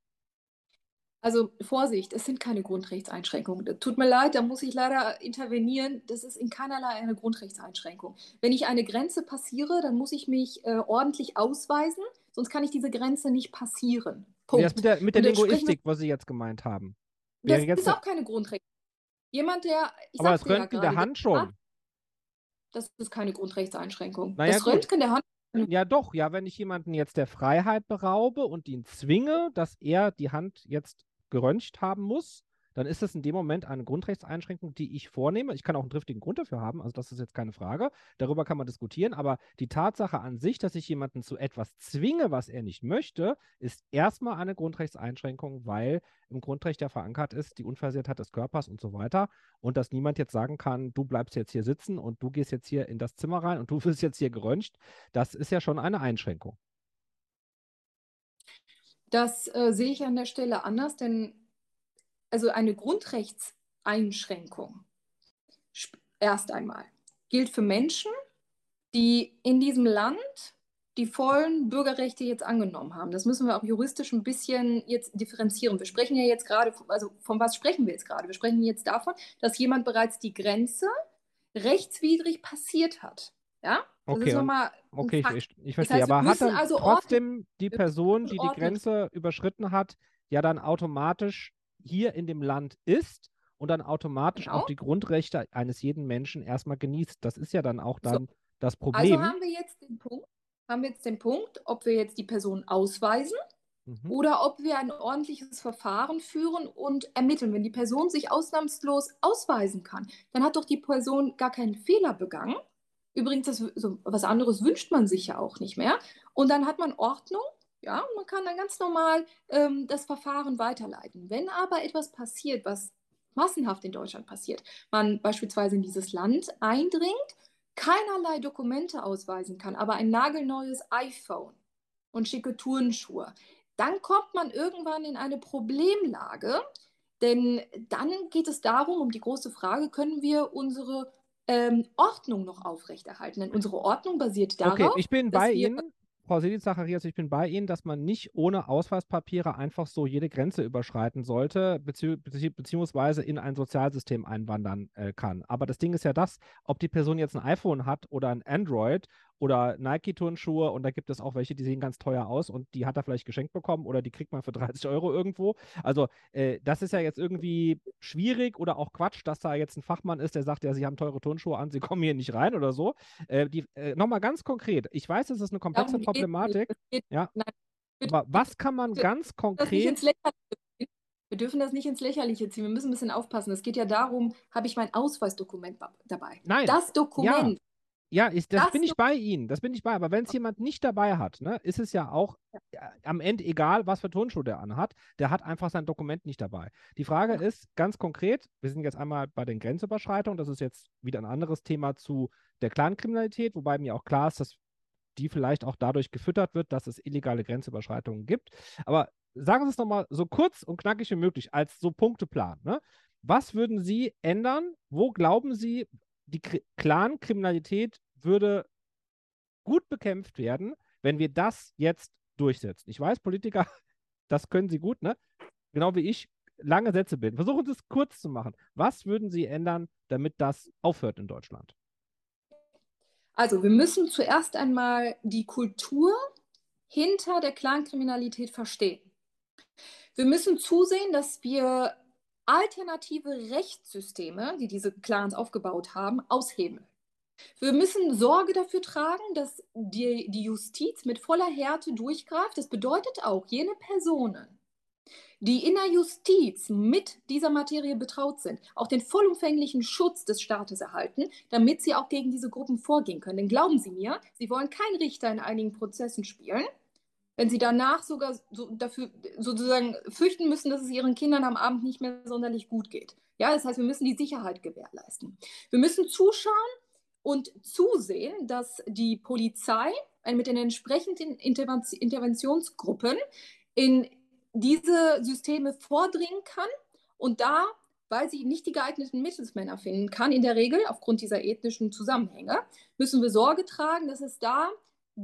Also Vorsicht, es sind keine Grundrechtseinschränkungen. Tut mir leid, da muss ich leider intervenieren. Das ist in keinerlei eine Grundrechtseinschränkung. Wenn ich eine Grenze passiere, dann muss ich mich äh, ordentlich ausweisen, sonst kann ich diese Grenze nicht passieren. Punkt. Ja, das mit der, mit der Linguistik, was Sie jetzt gemeint haben. Das ist auch keine Grundrechtseinschränkung. Jemand, der. Aber das Röntgen ja der Hand schon. Das ist keine Grundrechtseinschränkung. Naja, das Röntgen der Hand ja, doch, ja, wenn ich jemanden jetzt der Freiheit beraube und ihn zwinge, dass er die Hand jetzt geröntgt haben muss, dann ist das in dem Moment eine Grundrechtseinschränkung, die ich vornehme. Ich kann auch einen triftigen Grund dafür haben, also das ist jetzt keine Frage. Darüber kann man diskutieren, aber die Tatsache an sich, dass ich jemanden zu etwas zwinge, was er nicht möchte, ist erstmal eine Grundrechtseinschränkung, weil im Grundrecht ja verankert ist, die Unversehrtheit des Körpers und so weiter. Und dass niemand jetzt sagen kann, du bleibst jetzt hier sitzen und du gehst jetzt hier in das Zimmer rein und du wirst jetzt hier geröntgt, das ist ja schon eine Einschränkung. Das äh, sehe ich an der Stelle anders, denn also eine Grundrechtseinschränkung erst einmal gilt für Menschen, die in diesem Land die vollen Bürgerrechte jetzt angenommen haben. Das müssen wir auch juristisch ein bisschen jetzt differenzieren. Wir sprechen ja jetzt gerade, also von was sprechen wir jetzt gerade? Wir sprechen jetzt davon, dass jemand bereits die Grenze rechtswidrig passiert hat. Ja? Das okay, okay ich, ich, verstehe. Das heißt, aber hat dann also trotzdem die Person, die die Grenze überschritten hat, ja dann automatisch hier in dem Land ist und dann automatisch genau. auch die Grundrechte eines jeden Menschen erstmal genießt. Das ist ja dann auch dann so. Das Problem. Also haben wir jetzt den Punkt, haben wir jetzt den Punkt, ob wir jetzt die Person ausweisen mhm. oder ob wir ein ordentliches Verfahren führen und ermitteln. Wenn die Person sich ausnahmslos ausweisen kann, dann hat doch die Person gar keinen Fehler begangen. Übrigens, das, so, was anderes wünscht man sich ja auch nicht mehr. Und dann hat man Ordnung ja, man kann dann ganz normal ähm, das Verfahren weiterleiten. Wenn aber etwas passiert, was massenhaft in Deutschland passiert, man beispielsweise in dieses Land eindringt, keinerlei Dokumente ausweisen kann, aber ein nagelneues iPhone und schicke Turnschuhe, dann kommt man irgendwann in eine Problemlage, denn dann geht es darum, um die große Frage, können wir unsere ähm, Ordnung noch aufrechterhalten? Denn unsere Ordnung basiert darauf. Okay, ich bin bei Ihnen. Frau Sedit Zacharias, ich bin bei Ihnen, dass man nicht ohne Ausweispapiere einfach so jede Grenze überschreiten sollte, bezieh beziehungsweise in ein Sozialsystem einwandern äh, kann. Aber das Ding ist ja das, ob die Person jetzt ein iPhone hat oder ein Android oder Nike-Turnschuhe und da gibt es auch welche, die sehen ganz teuer aus und die hat er vielleicht geschenkt bekommen oder die kriegt man für 30 Euro irgendwo. Also äh, das ist ja jetzt irgendwie schwierig oder auch Quatsch, dass da jetzt ein Fachmann ist, der sagt, ja, Sie haben teure Turnschuhe an, Sie kommen hier nicht rein oder so. Äh, äh, Nochmal ganz konkret, ich weiß, es ist eine komplexe Problematik. Ja, aber was kann man ganz konkret... Wir dürfen das nicht ins Lächerliche ziehen. Wir müssen ein bisschen aufpassen. Es geht ja darum, habe ich mein Ausweisdokument dabei? Nein. Das Dokument. Ja. Ich, das, das bin ich bei Ihnen. Das bin ich bei. Aber wenn es jemand nicht dabei hat, ne, ist es ja auch ja, am Ende egal, was für Turnschuhe der anhat. Der hat einfach sein Dokument nicht dabei. Die Frage ja. ist ganz konkret: Wir sind jetzt einmal bei den Grenzüberschreitungen. Das ist jetzt wieder ein anderes Thema zu der Clankriminalität, wobei mir auch klar ist, dass die vielleicht auch dadurch gefüttert wird, dass es illegale Grenzüberschreitungen gibt. Aber sagen Sie es nochmal so kurz und knackig wie möglich als so Punkteplan. Ne? Was würden Sie ändern? Wo glauben Sie, die Clan-Kriminalität würde gut bekämpft werden, wenn wir das jetzt durchsetzen. Ich weiß, Politiker, das können sie gut, ne? Genau wie ich, lange Sätze bilden. Versuchen Sie es kurz zu machen. Was würden Sie ändern, damit das aufhört in Deutschland? Also, wir müssen zuerst einmal die Kultur hinter der Clankriminalität verstehen. Wir müssen zusehen, dass wir alternative Rechtssysteme, die diese Clans aufgebaut haben, aushebeln. Wir müssen Sorge dafür tragen, dass die, die Justiz mit voller Härte durchgreift. Das bedeutet auch, jene Personen, die in der Justiz mit dieser Materie betraut sind, auch den vollumfänglichen Schutz des Staates erhalten, damit sie auch gegen diese Gruppen vorgehen können. Denn glauben Sie mir, Sie wollen keinen Richter in einigen Prozessen spielen, wenn sie danach sogar so dafür sozusagen fürchten müssen, dass es ihren Kindern am Abend nicht mehr sonderlich gut geht. Ja, das heißt, wir müssen die Sicherheit gewährleisten. Wir müssen zuschauen und zusehen, dass die Polizei mit den entsprechenden Interventionsgruppen in diese Systeme vordringen kann und da, weil sie nicht die geeigneten Mittelsmänner finden kann, in der Regel aufgrund dieser ethnischen Zusammenhänge, müssen wir Sorge tragen, dass es da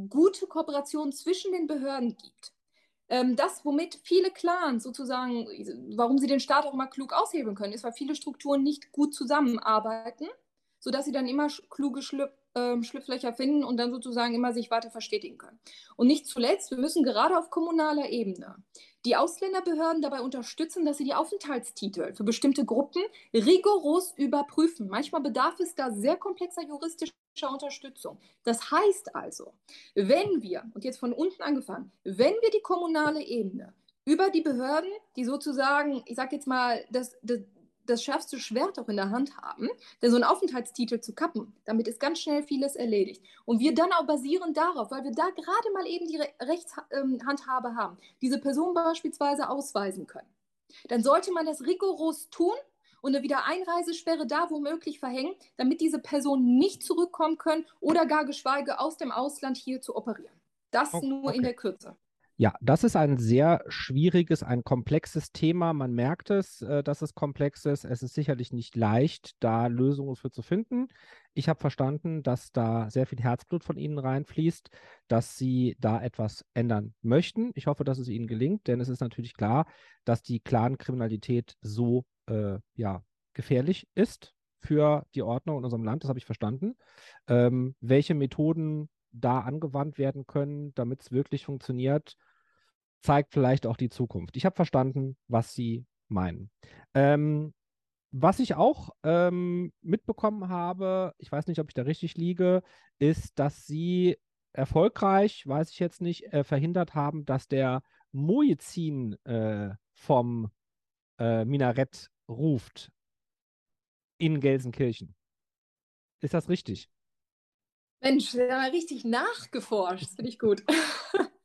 gute Kooperation zwischen den Behörden gibt. Ähm, das, womit viele Clans sozusagen, warum sie den Staat auch immer klug aushebeln können, ist, weil viele Strukturen nicht gut zusammenarbeiten, sodass sie dann immer kluge Schlüp äh, Schlupflöcher finden und dann sozusagen immer sich weiter verstetigen können. Und nicht zuletzt, wir müssen gerade auf kommunaler Ebene die Ausländerbehörden dabei unterstützen, dass sie die Aufenthaltstitel für bestimmte Gruppen rigoros überprüfen. Manchmal bedarf es da sehr komplexer juristischer Unterstützung. Das heißt also, wenn wir, und jetzt von unten angefangen, wenn wir die kommunale Ebene über die Behörden, die sozusagen, ich sage jetzt mal, das, das, das schärfste Schwert auch in der Hand haben, denn so einen Aufenthaltstitel zu kappen, damit ist ganz schnell vieles erledigt. Und wir dann auch basierend darauf, weil wir da gerade mal eben die Re Rechtshandhabe ähm, haben, diese Person beispielsweise ausweisen können. Dann sollte man das rigoros tun und eine Wiedereinreisesperre da womöglich verhängen, damit diese Personen nicht zurückkommen können oder gar geschweige aus dem Ausland hier zu operieren. Das oh, nur in der Kürze. Ja, das ist ein sehr schwieriges, ein komplexes Thema. Man merkt es, äh, dass es komplex ist. Es ist sicherlich nicht leicht, da Lösungen für zu finden. Ich habe verstanden, dass da sehr viel Herzblut von Ihnen reinfließt, dass Sie da etwas ändern möchten. Ich hoffe, dass es Ihnen gelingt, denn es ist natürlich klar, dass die Clan-Kriminalität so äh, ja, gefährlich ist für die Ordnung in unserem Land. Das habe ich verstanden. Ähm, welche Methoden da angewandt werden können, damit es wirklich funktioniert, zeigt vielleicht auch die Zukunft. Ich habe verstanden, was Sie meinen. Ähm, was ich auch ähm, mitbekommen habe, ich weiß nicht, ob ich da richtig liege, ist, dass sie erfolgreich, weiß ich jetzt nicht, äh, verhindert haben, dass der Muezzin äh, vom äh, Minarett ruft in Gelsenkirchen. Ist das richtig? Mensch, der hat richtig nachgeforscht. Finde ich gut.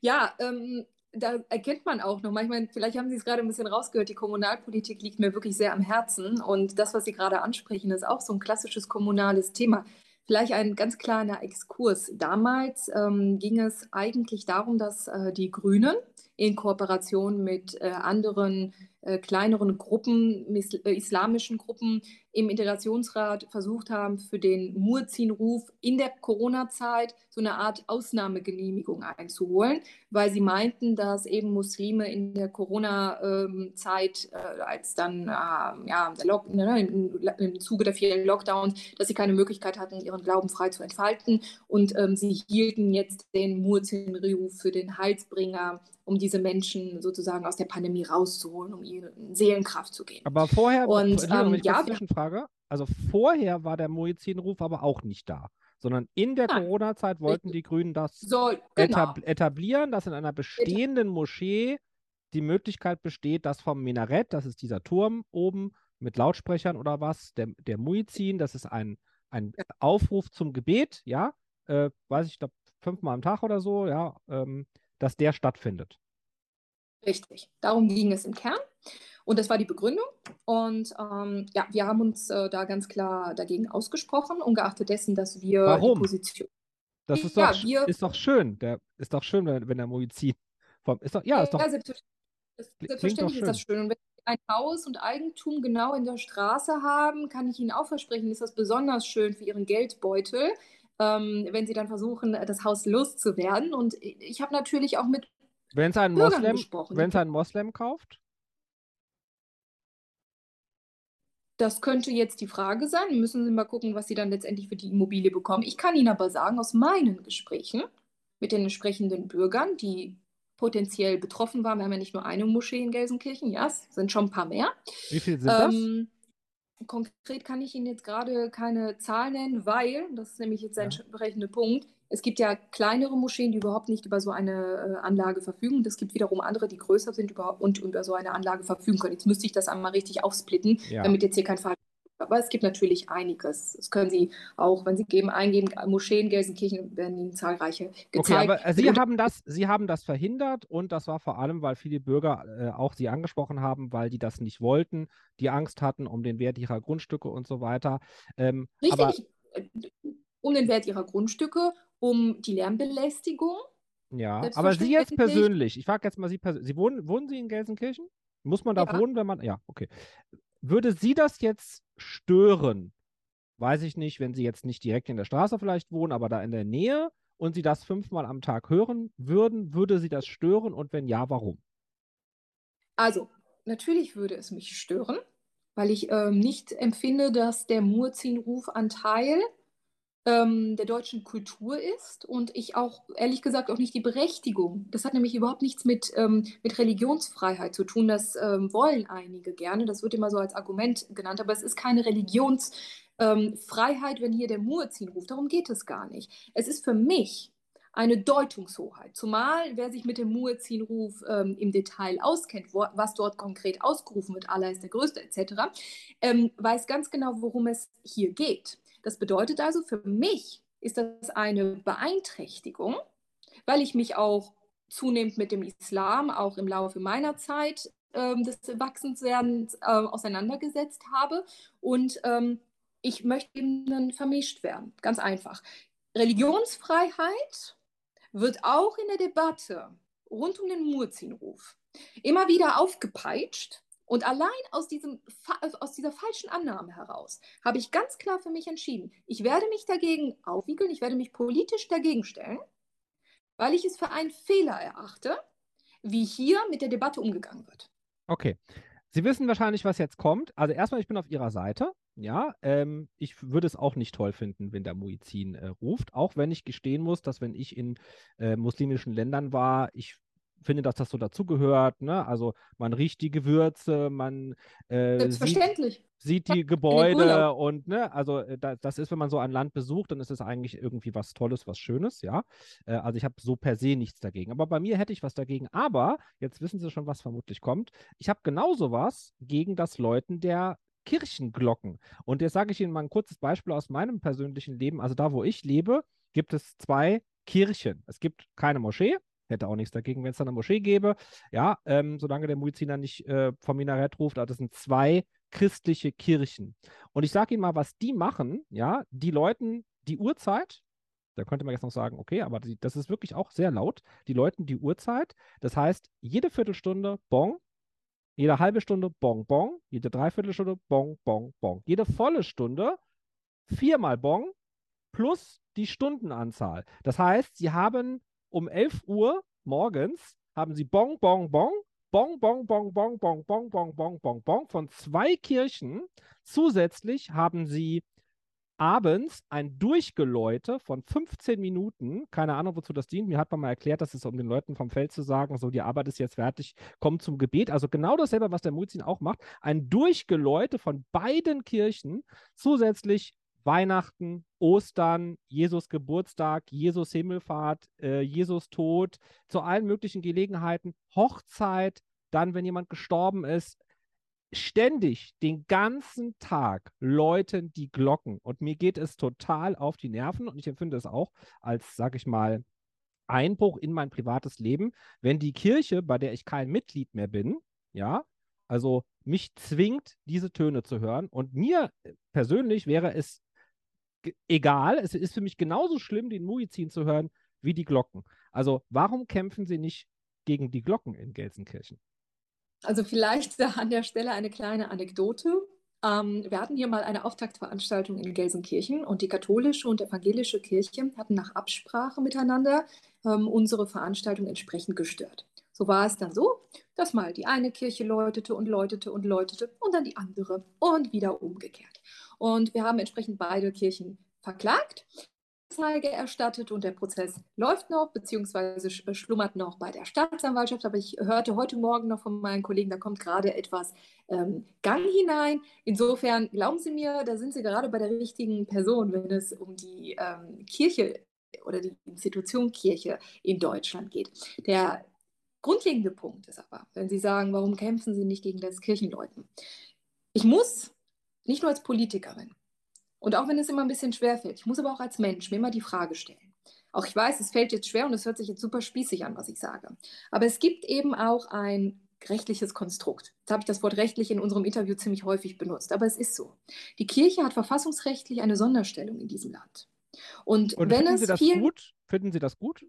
ja, ähm, da erkennt man auch noch, manchmal, vielleicht haben Sie es gerade ein bisschen rausgehört, die Kommunalpolitik liegt mir wirklich sehr am Herzen. Und das, was Sie gerade ansprechen, ist auch so ein klassisches kommunales Thema. Vielleicht ein ganz kleiner Exkurs. Damals ähm, ging es eigentlich darum, dass äh, die Grünen in Kooperation mit äh, anderen äh, kleineren Gruppen, äh, islamischen Gruppen im Integrationsrat versucht haben, für den Muezzin-Ruf in der Corona-Zeit so eine Art Ausnahmegenehmigung einzuholen, weil sie meinten, dass eben Muslime in der Corona-Zeit, äh, als dann äh, ja, Lock, ne, im, im, Zuge der vielen Lockdowns, dass sie keine Möglichkeit hatten, ihren Glauben frei zu entfalten. Und ähm, sie hielten jetzt den Muezzin-Ruf für den Heilsbringer, um diese Menschen sozusagen aus der Pandemie rauszuholen, um Seelenkraft zu geben. Aber vorher, und, ähm, ja, Zwischenfrage, also vorher war der Muezzin-Ruf aber auch nicht da, sondern in der Corona-Zeit wollten die Grünen das so, genau. etablieren, dass in einer bestehenden Moschee die Möglichkeit besteht, dass vom Minarett, das ist dieser Turm oben mit Lautsprechern oder was, der, der Muezzin, das ist ein, ein Aufruf zum Gebet, ja, äh, weiß ich, glaube fünfmal am Tag oder so, ja, ähm, dass der stattfindet. Richtig, darum ging es im Kern. Und das war die Begründung. Und ähm, ja, wir haben uns äh, da ganz klar dagegen ausgesprochen, ungeachtet dessen, dass wir Warum? die Position. Das ist, ja, doch, wir, ist doch schön. Der, ist doch schön, wenn, wenn der Muizin vom. Ist doch, ja, ist doch. Ja, selbstverständlich, selbstverständlich ist das schön. Und wenn Sie ein Haus und Eigentum genau in der Straße haben, kann ich Ihnen auch versprechen, ist das besonders schön für Ihren Geldbeutel, ähm, wenn Sie dann versuchen, das Haus loszuwerden. Und ich habe natürlich auch mit wenn es ein Moslem kauft? Das könnte jetzt die Frage sein. Müssen Sie mal gucken, was Sie dann letztendlich für die Immobilie bekommen. Ich kann Ihnen aber sagen, aus meinen Gesprächen mit den entsprechenden Bürgern, die potenziell betroffen waren, wir haben ja nicht nur eine Moschee in Gelsenkirchen, ja, es sind schon ein paar mehr. Wie viele sind ähm, das? Konkret kann ich Ihnen jetzt gerade keine Zahl nennen, weil, das ist nämlich jetzt der ja. entsprechende Punkt, es gibt ja kleinere Moscheen, die überhaupt nicht über so eine äh, Anlage verfügen. Es gibt wiederum andere, die größer sind und über so eine Anlage verfügen können. Jetzt müsste ich das einmal richtig aufsplitten, ja. damit jetzt hier kein Fall aber es gibt natürlich einiges. Das können Sie auch, wenn Sie geben, eingeben, Moscheen Gelsenkirchen werden Ihnen zahlreiche gezeigt. Okay, aber Sie haben das, Sie haben das verhindert und das war vor allem, weil viele Bürger äh, auch Sie angesprochen haben, weil die das nicht wollten, die Angst hatten um den Wert ihrer Grundstücke und so weiter. Ähm, Richtig. Aber, um den Wert ihrer Grundstücke um die Lärmbelästigung. Ja, aber Sie jetzt persönlich, ich frage jetzt mal Sie persönlich, Sie wohnen, wohnen Sie in Gelsenkirchen? Muss man da ja. wohnen, wenn man, ja, okay. Würde Sie das jetzt stören? Weiß ich nicht, wenn Sie jetzt nicht direkt in der Straße vielleicht wohnen, aber da in der Nähe und Sie das fünfmal am Tag hören würden, würde Sie das stören und wenn ja, warum? Also, natürlich würde es mich stören, weil ich ähm, nicht empfinde, dass der Murzin-Ruf ein Teil ähm, der deutschen Kultur ist und ich auch ehrlich gesagt auch nicht die Berechtigung. Das hat nämlich überhaupt nichts mit, ähm, mit Religionsfreiheit zu tun. Das ähm, wollen einige gerne. Das wird immer so als Argument genannt, aber es ist keine Religionsfreiheit, ähm, wenn hier der Muezzin ruft. Darum geht es gar nicht. Es ist für mich eine Deutungshoheit. Zumal wer sich mit dem Muezzin-Ruf ähm, im Detail auskennt, wo, was dort konkret ausgerufen wird, Allah ist der Größte etc., ähm, weiß ganz genau, worum es hier geht. Das bedeutet also, für mich ist das eine Beeinträchtigung, weil ich mich auch zunehmend mit dem Islam auch im Laufe meiner Zeit ähm, des Wachsenswerdens äh, auseinandergesetzt habe und ähm, ich möchte eben dann vermischt werden. Ganz einfach. Religionsfreiheit wird auch in der Debatte rund um den Murzin-Ruf immer wieder aufgepeitscht und allein aus, diesem, aus dieser falschen Annahme heraus habe ich ganz klar für mich entschieden, ich werde mich dagegen aufwiegeln, ich werde mich politisch dagegen stellen, weil ich es für einen Fehler erachte, wie hier mit der Debatte umgegangen wird. Okay. Sie wissen wahrscheinlich, was jetzt kommt. Also erstmal, ich bin auf Ihrer Seite. Ja, ähm, ich würde es auch nicht toll finden, wenn der Muizin äh, ruft, auch wenn ich gestehen muss, dass wenn ich in äh, muslimischen Ländern war, ich finde, dass das so dazugehört. Ne? Also man riecht die Gewürze, man äh. Sieht, sieht die Gebäude und ne, also äh, da, das ist, wenn man so ein Land besucht, dann ist es eigentlich irgendwie was Tolles, was Schönes, ja. Äh, also ich habe so per se nichts dagegen. Aber bei mir hätte ich was dagegen. Aber jetzt wissen Sie schon, was vermutlich kommt. Ich habe genauso was gegen das Läuten der Kirchenglocken. Und jetzt sage ich Ihnen mal ein kurzes Beispiel aus meinem persönlichen Leben. Also da, wo ich lebe, gibt es zwei Kirchen. Es gibt keine Moschee. Hätte auch nichts dagegen, wenn es da eine Moschee gäbe. Ja, ähm, solange der Muiziner nicht äh, vom Minarett ruft. Aber das sind zwei christliche Kirchen. Und ich sage Ihnen mal, was die machen. Ja, die läuten die Uhrzeit. Da könnte man jetzt noch sagen, okay, aber die, das ist wirklich auch sehr laut. Die läuten die Uhrzeit. Das heißt, jede Viertelstunde Bong, jede halbe Stunde Bong, Bong, jede Dreiviertelstunde Bong, Bong, Bong. Jede volle Stunde viermal Bong plus die Stundenanzahl. Das heißt, Sie haben um 11 Uhr morgens haben Sie Bong, Bong, Bong, Bong, Bong, Bong, Bong, Bong, Bong, Bong, Bong, Bong, Bong von zwei Kirchen. Zusätzlich haben Sie abends ein Durchgeläute von 15 Minuten. Keine Ahnung, wozu das dient. Mir hat man mal erklärt, dass es um den Leuten vom Feld zu sagen, so, die Arbeit ist jetzt fertig, kommt zum Gebet. Also genau dasselbe, was der Muzin auch macht. Ein Durchgeläute von beiden Kirchen. Zusätzlich Weihnachten, Ostern, Jesus Geburtstag, Jesus Himmelfahrt, äh, Jesus Tod, zu allen möglichen Gelegenheiten, Hochzeit, dann, wenn jemand gestorben ist, ständig den ganzen Tag läuten die Glocken. Und mir geht es total auf die Nerven und ich empfinde es auch als, sag ich mal, Einbruch in mein privates Leben, wenn die Kirche, bei der ich kein Mitglied mehr bin, ja, also mich zwingt, diese Töne zu hören. Und mir persönlich wäre es egal, es ist für mich genauso schlimm, den Muizin zu hören, wie die Glocken. Also warum kämpfen sie nicht gegen die Glocken in Gelsenkirchen? Also vielleicht an der Stelle eine kleine Anekdote. Ähm, wir hatten hier mal eine Auftaktveranstaltung in Gelsenkirchen und die katholische und evangelische Kirche hatten nach Absprache miteinander ähm, unsere Veranstaltung entsprechend gestört. So war es dann so, dass mal die eine Kirche läutete und läutete und läutete und dann die andere und wieder umgekehrt. Und wir haben entsprechend beide Kirchen verklagt. Anzeige erstattet und der Prozess läuft noch, beziehungsweise äh, schlummert noch bei der Staatsanwaltschaft. Aber ich hörte heute Morgen noch von meinen Kollegen, da kommt gerade etwas ähm, Gang hinein. Insofern glauben Sie mir, da sind Sie gerade bei der richtigen Person, wenn es um die ähm, Kirche oder die Institution Kirche in Deutschland geht. Der grundlegende Punkt ist aber, wenn Sie sagen, warum kämpfen Sie nicht gegen das Kirchenläuten? Ich muss, nicht nur als Politikerin, und auch wenn es immer ein bisschen schwer fällt, ich muss aber auch als Mensch mir immer die Frage stellen. Auch ich weiß, es fällt jetzt schwer und es hört sich jetzt super spießig an, was ich sage. Aber es gibt eben auch ein rechtliches Konstrukt. Jetzt habe ich das Wort rechtlich in unserem Interview ziemlich häufig benutzt, aber es ist so. Die Kirche hat verfassungsrechtlich eine Sonderstellung in diesem Land. Und, und wenn finden es Sie das viel, gut? Finden Sie das gut?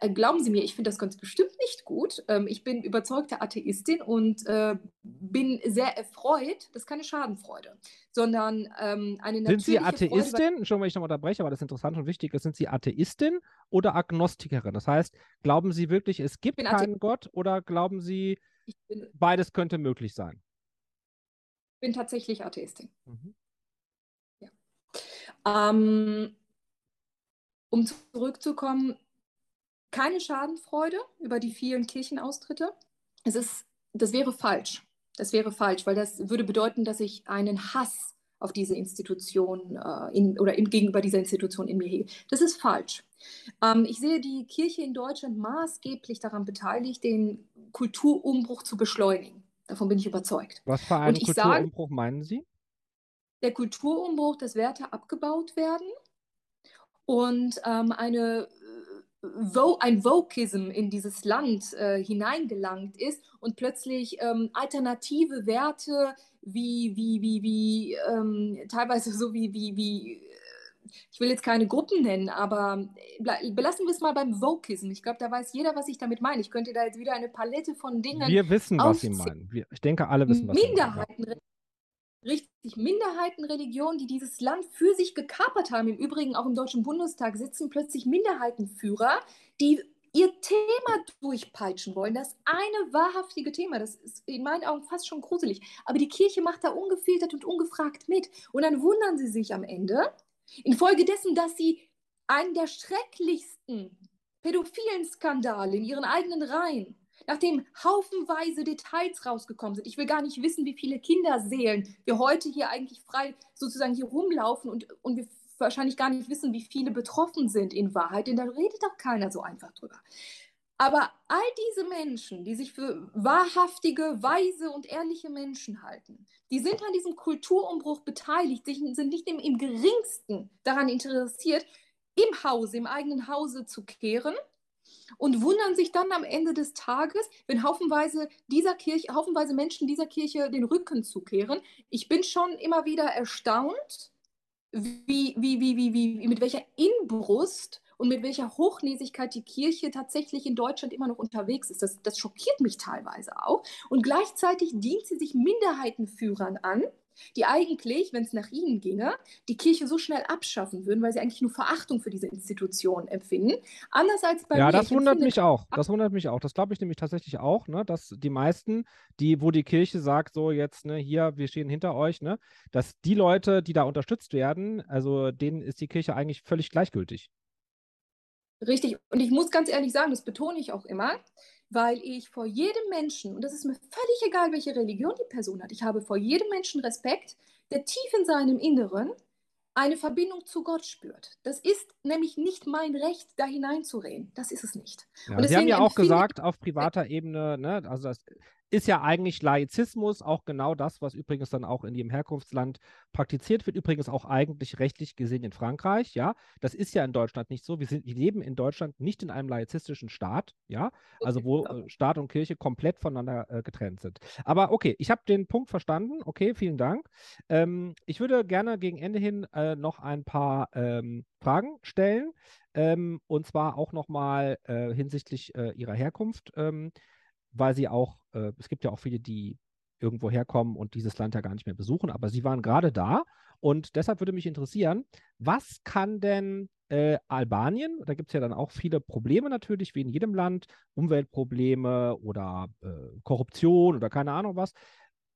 Äh, glauben Sie mir, ich finde das ganz bestimmt nicht gut. Ähm, ich bin überzeugte Atheistin und äh, bin sehr erfreut. Das ist keine Schadenfreude, sondern ähm, eine natürliche Sind Sie Atheistin? Freude, Entschuldigung, wenn ich nochmal unterbreche, aber das ist interessant und wichtig. Sind Sie Atheistin oder Agnostikerin? Das heißt, glauben Sie wirklich, es gibt keinen Gott oder glauben Sie, bin, beides könnte möglich sein? Ich bin tatsächlich Atheistin. Mhm. Ja. Ähm, um zurückzukommen, keine Schadenfreude über die vielen Kirchenaustritte. Es ist, das wäre falsch. Das wäre falsch, weil das würde bedeuten, dass ich einen Hass auf diese Institution äh, in, oder in, gegenüber dieser Institution in mir hege. Das ist falsch. Ähm, ich sehe die Kirche in Deutschland maßgeblich daran beteiligt, den Kulturumbruch zu beschleunigen. Davon bin ich überzeugt. Was für einen Kulturumbruch sage, meinen Sie? Der Kulturumbruch, dass Werte abgebaut werden und ähm, eine ein Vokism in dieses Land äh, hineingelangt ist und plötzlich ähm, alternative Werte wie, wie, wie, wie ähm, teilweise so wie, wie, wie, äh, ich will jetzt keine Gruppen nennen, aber belassen wir es mal beim Vokism. Ich glaube, da weiß jeder, was ich damit meine. Ich könnte da jetzt wieder eine Palette von Dingen. Wir wissen, was Sie meinen. Wir, ich denke, alle wissen, was Sie meinen richtig Minderheitenreligionen, die dieses Land für sich gekapert haben, im Übrigen auch im Deutschen Bundestag sitzen plötzlich Minderheitenführer, die ihr Thema durchpeitschen wollen. Das eine wahrhaftige Thema, das ist in meinen Augen fast schon gruselig. Aber die Kirche macht da ungefiltert und ungefragt mit. Und dann wundern sie sich am Ende, infolgedessen, dass sie einen der schrecklichsten pädophilen Skandale in ihren eigenen Reihen, nachdem haufenweise Details rausgekommen sind. Ich will gar nicht wissen, wie viele Kinderseelen wir heute hier eigentlich frei sozusagen hier rumlaufen und, und wir wahrscheinlich gar nicht wissen, wie viele betroffen sind in Wahrheit, denn da redet doch keiner so einfach drüber. Aber all diese Menschen, die sich für wahrhaftige, weise und ehrliche Menschen halten, die sind an diesem Kulturumbruch beteiligt, sind nicht im, im geringsten daran interessiert, im Hause, im eigenen Hause zu kehren und wundern sich dann am Ende des Tages, wenn haufenweise dieser Kirche, haufenweise Menschen dieser Kirche den Rücken zukehren. Ich bin schon immer wieder erstaunt, wie, wie, wie, wie, wie, mit welcher Inbrust und mit welcher Hochnäsigkeit die Kirche tatsächlich in Deutschland immer noch unterwegs ist. Das, das schockiert mich teilweise auch. Und gleichzeitig dient sie sich Minderheitenführern an, die eigentlich, wenn es nach ihnen ginge, die Kirche so schnell abschaffen würden, weil sie eigentlich nur Verachtung für diese Institution empfinden. Anders als bei ja, mir. das wundert mich auch. Das wundert mich auch. Das glaube ich nämlich tatsächlich auch, ne, dass die meisten, die, wo die Kirche sagt, so jetzt, ne, hier, wir stehen hinter euch, ne, dass die Leute, die da unterstützt werden, also denen ist die Kirche eigentlich völlig gleichgültig. Richtig. Und ich muss ganz ehrlich sagen, das betone ich auch immer, weil ich vor jedem Menschen, und das ist mir völlig egal, welche Religion die Person hat, ich habe vor jedem Menschen Respekt, der tief in seinem Inneren eine Verbindung zu Gott spürt. Das ist nämlich nicht mein Recht, da hineinzureden. Das ist es nicht. Ja, Sie haben ja auch gesagt, auf privater Ebene, ne, also das ist ja eigentlich Laizismus, auch genau das, was übrigens dann auch in ihrem Herkunftsland praktiziert wird, übrigens auch eigentlich rechtlich gesehen in Frankreich, ja. Das ist ja in Deutschland nicht so. Wir, sind, wir leben in Deutschland nicht in einem laizistischen Staat, ja, also wo äh, Staat und Kirche komplett voneinander äh, getrennt sind. Aber okay, ich habe den Punkt verstanden. Okay, vielen Dank. Ähm, ich würde gerne gegen Ende hin äh, noch ein paar ähm, Fragen stellen. Ähm, und zwar auch nochmal äh, hinsichtlich äh, ihrer Herkunft. Ähm, weil sie auch, äh, es gibt ja auch viele, die irgendwo herkommen und dieses Land ja gar nicht mehr besuchen, aber sie waren gerade da und deshalb würde mich interessieren, was kann denn äh, Albanien, da gibt es ja dann auch viele Probleme natürlich, wie in jedem Land, Umweltprobleme oder äh, Korruption oder keine Ahnung was.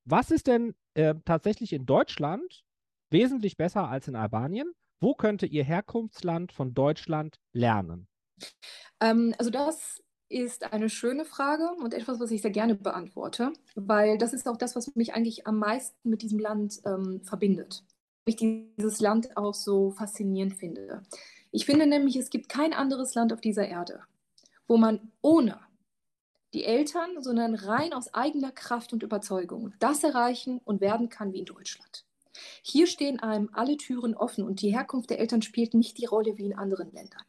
Was ist denn äh, tatsächlich in Deutschland wesentlich besser als in Albanien? Wo könnte Ihr Herkunftsland von Deutschland lernen? Ähm, also das ist eine schöne Frage und etwas, was ich sehr gerne beantworte, weil das ist auch das, was mich eigentlich am meisten mit diesem Land ähm, verbindet. Ich dieses Land auch so faszinierend finde. Ich finde nämlich, es gibt kein anderes Land auf dieser Erde, wo man ohne die Eltern, sondern rein aus eigener Kraft und Überzeugung das erreichen und werden kann wie in Deutschland. Hier stehen einem alle Türen offen und die Herkunft der Eltern spielt nicht die Rolle wie in anderen Ländern.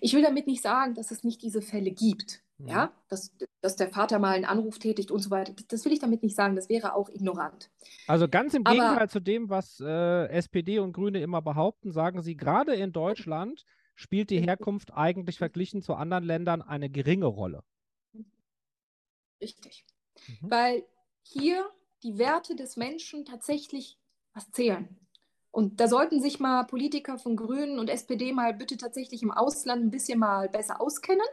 Ich will damit nicht sagen, dass es nicht diese Fälle gibt. Mhm. Ja, dass, dass der Vater mal einen Anruf tätigt und so weiter. Das will ich damit nicht sagen. Das wäre auch ignorant. Also ganz im Aber, Gegenteil zu dem, was äh, SPD und Grüne immer behaupten, sagen sie, gerade in Deutschland spielt die Herkunft eigentlich verglichen zu anderen Ländern eine geringe Rolle. Richtig. Mhm. Weil hier die Werte des Menschen tatsächlich was zählen. Und da sollten sich mal Politiker von Grünen und SPD mal bitte tatsächlich im Ausland ein bisschen mal besser auskennen,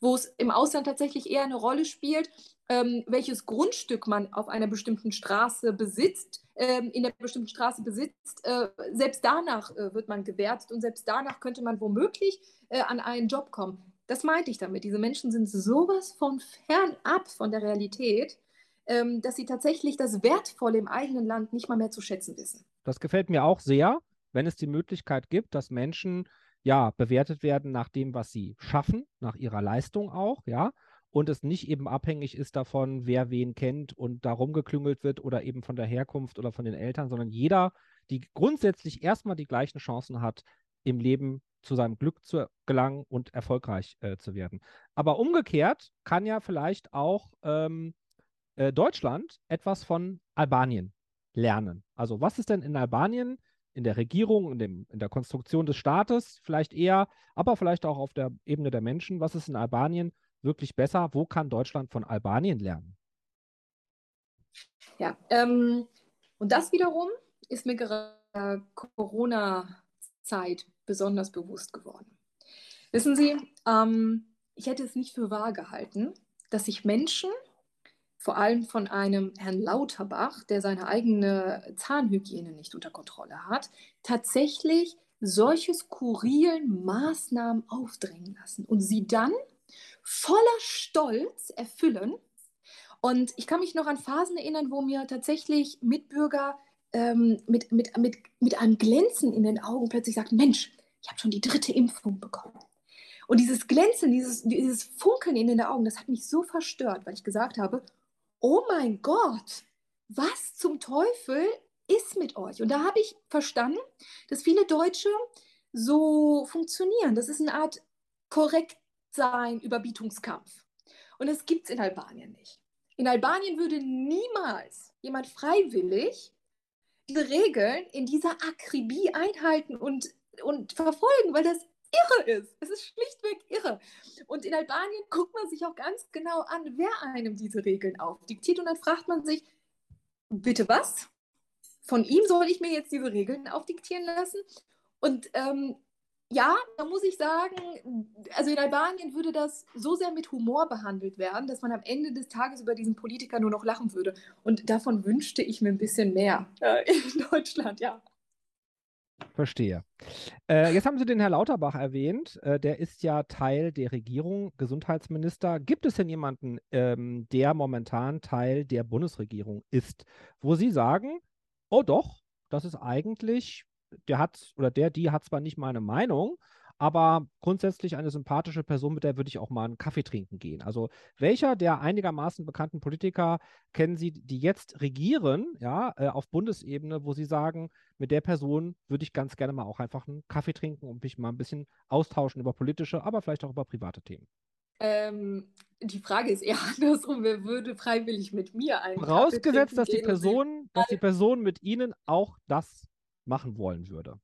wo es im Ausland tatsächlich eher eine Rolle spielt, ähm, welches Grundstück man auf einer bestimmten Straße besitzt, ähm, in der bestimmten Straße besitzt. Äh, selbst danach äh, wird man gewertet und selbst danach könnte man womöglich äh, an einen Job kommen. Das meinte ich damit. Diese Menschen sind sowas von fernab von der Realität, ähm, dass sie tatsächlich das Wertvolle im eigenen Land nicht mal mehr zu schätzen wissen. Das gefällt mir auch sehr, wenn es die Möglichkeit gibt, dass Menschen ja bewertet werden nach dem, was sie schaffen, nach ihrer Leistung auch, ja, und es nicht eben abhängig ist davon, wer wen kennt und da rumgeklüngelt wird oder eben von der Herkunft oder von den Eltern, sondern jeder, die grundsätzlich erstmal die gleichen Chancen hat, im Leben zu seinem Glück zu gelangen und erfolgreich äh, zu werden. Aber umgekehrt kann ja vielleicht auch ähm, äh, Deutschland etwas von Albanien lernen? Also was ist denn in Albanien, in der Regierung, in, dem, in der Konstruktion des Staates vielleicht eher, aber vielleicht auch auf der Ebene der Menschen, was ist in Albanien wirklich besser? Wo kann Deutschland von Albanien lernen? Ja, ähm, und das wiederum ist mir gerade Corona-Zeit besonders bewusst geworden. Wissen Sie, ähm, ich hätte es nicht für wahr gehalten, dass sich Menschen vor allem von einem Herrn Lauterbach, der seine eigene Zahnhygiene nicht unter Kontrolle hat, tatsächlich solche skurrilen Maßnahmen aufdrängen lassen und sie dann voller Stolz erfüllen. Und ich kann mich noch an Phasen erinnern, wo mir tatsächlich Mitbürger ähm, mit, mit, mit, mit einem Glänzen in den Augen plötzlich sagten, Mensch, ich habe schon die dritte Impfung bekommen. Und dieses Glänzen, dieses, dieses Funkeln in den Augen, das hat mich so verstört, weil ich gesagt habe, oh mein Gott, was zum Teufel ist mit euch? Und da habe ich verstanden, dass viele Deutsche so funktionieren. Das ist eine Art Korrektsein, Überbietungskampf. Und das gibt es in Albanien nicht. In Albanien würde niemals jemand freiwillig diese Regeln in dieser Akribie einhalten und, und verfolgen, weil das irre ist. Es ist schlichtweg irre. Und in Albanien guckt man sich auch ganz genau an, wer einem diese Regeln aufdiktiert. Und dann fragt man sich, bitte was? Von ihm soll ich mir jetzt diese Regeln aufdiktieren lassen? Und ähm, ja, da muss ich sagen, also in Albanien würde das so sehr mit Humor behandelt werden, dass man am Ende des Tages über diesen Politiker nur noch lachen würde. Und davon wünschte ich mir ein bisschen mehr äh, in Deutschland, ja. Verstehe. Äh, jetzt haben Sie den Herrn Lauterbach erwähnt. Äh, der ist ja Teil der Regierung, Gesundheitsminister. Gibt es denn jemanden, ähm, der momentan Teil der Bundesregierung ist, wo Sie sagen, oh doch, das ist eigentlich der hat oder der, die hat zwar nicht meine Meinung, aber grundsätzlich eine sympathische Person, mit der würde ich auch mal einen Kaffee trinken gehen. Also welcher der einigermaßen bekannten Politiker kennen Sie, die jetzt regieren, ja, äh, auf Bundesebene, wo Sie sagen, mit der Person würde ich ganz gerne mal auch einfach einen Kaffee trinken und mich mal ein bisschen austauschen über politische, aber vielleicht auch über private Themen? Ähm, die Frage ist eher andersrum, wer würde freiwillig mit mir einen Vorausgesetzt, dass die Person, dass die Person mit Ihnen auch das machen wollen würde?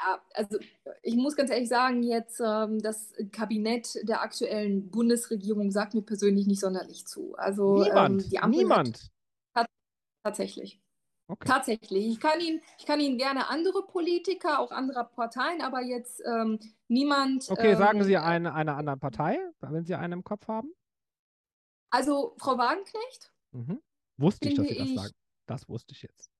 Ja, also ich muss ganz ehrlich sagen, jetzt ähm, das Kabinett der aktuellen Bundesregierung sagt mir persönlich nicht sonderlich zu. Also niemand, ähm, die Ampel niemand. Hat, tatsächlich. Okay. Tatsächlich. Ich kann, Ihnen, ich kann Ihnen gerne andere Politiker, auch anderer Parteien, aber jetzt ähm, niemand. Okay, sagen Sie ähm, eine, einer anderen Partei, wenn Sie eine im Kopf haben. Also Frau Wagenknecht. Mhm. Wusste ich, dass Sie das sagen. Das wusste ich jetzt.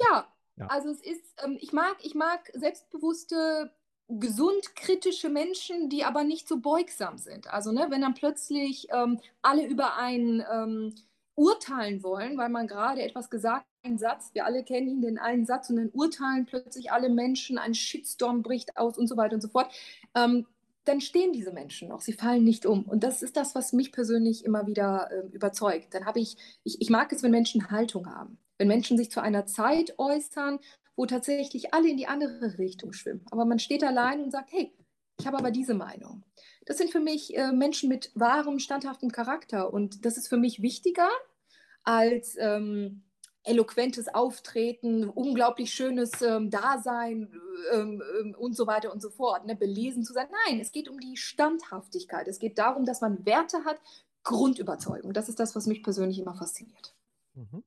Ja, ja. Also es ist, ähm, ich mag, ich mag selbstbewusste, gesund kritische Menschen, die aber nicht so beugsam sind. Also ne, wenn dann plötzlich ähm, alle über einen ähm, urteilen wollen, weil man gerade etwas gesagt, einen Satz, wir alle kennen ihn, den einen Satz, und dann urteilen plötzlich alle Menschen, ein Shitstorm bricht aus und so weiter und so fort. Ähm, dann stehen diese Menschen noch, sie fallen nicht um. Und das ist das, was mich persönlich immer wieder äh, überzeugt. Dann habe ich, ich, ich mag es, wenn Menschen Haltung haben. Wenn Menschen sich zu einer Zeit äußern, wo tatsächlich alle in die andere Richtung schwimmen. Aber man steht allein und sagt, hey, ich habe aber diese Meinung. Das sind für mich äh, Menschen mit wahrem, standhaftem Charakter. Und das ist für mich wichtiger als ähm, eloquentes Auftreten, unglaublich schönes ähm, Dasein ähm, ähm, und so weiter und so fort, ne? belesen zu sein. Nein, es geht um die Standhaftigkeit. Es geht darum, dass man Werte hat, Grundüberzeugung. Das ist das, was mich persönlich immer fasziniert. Mhm.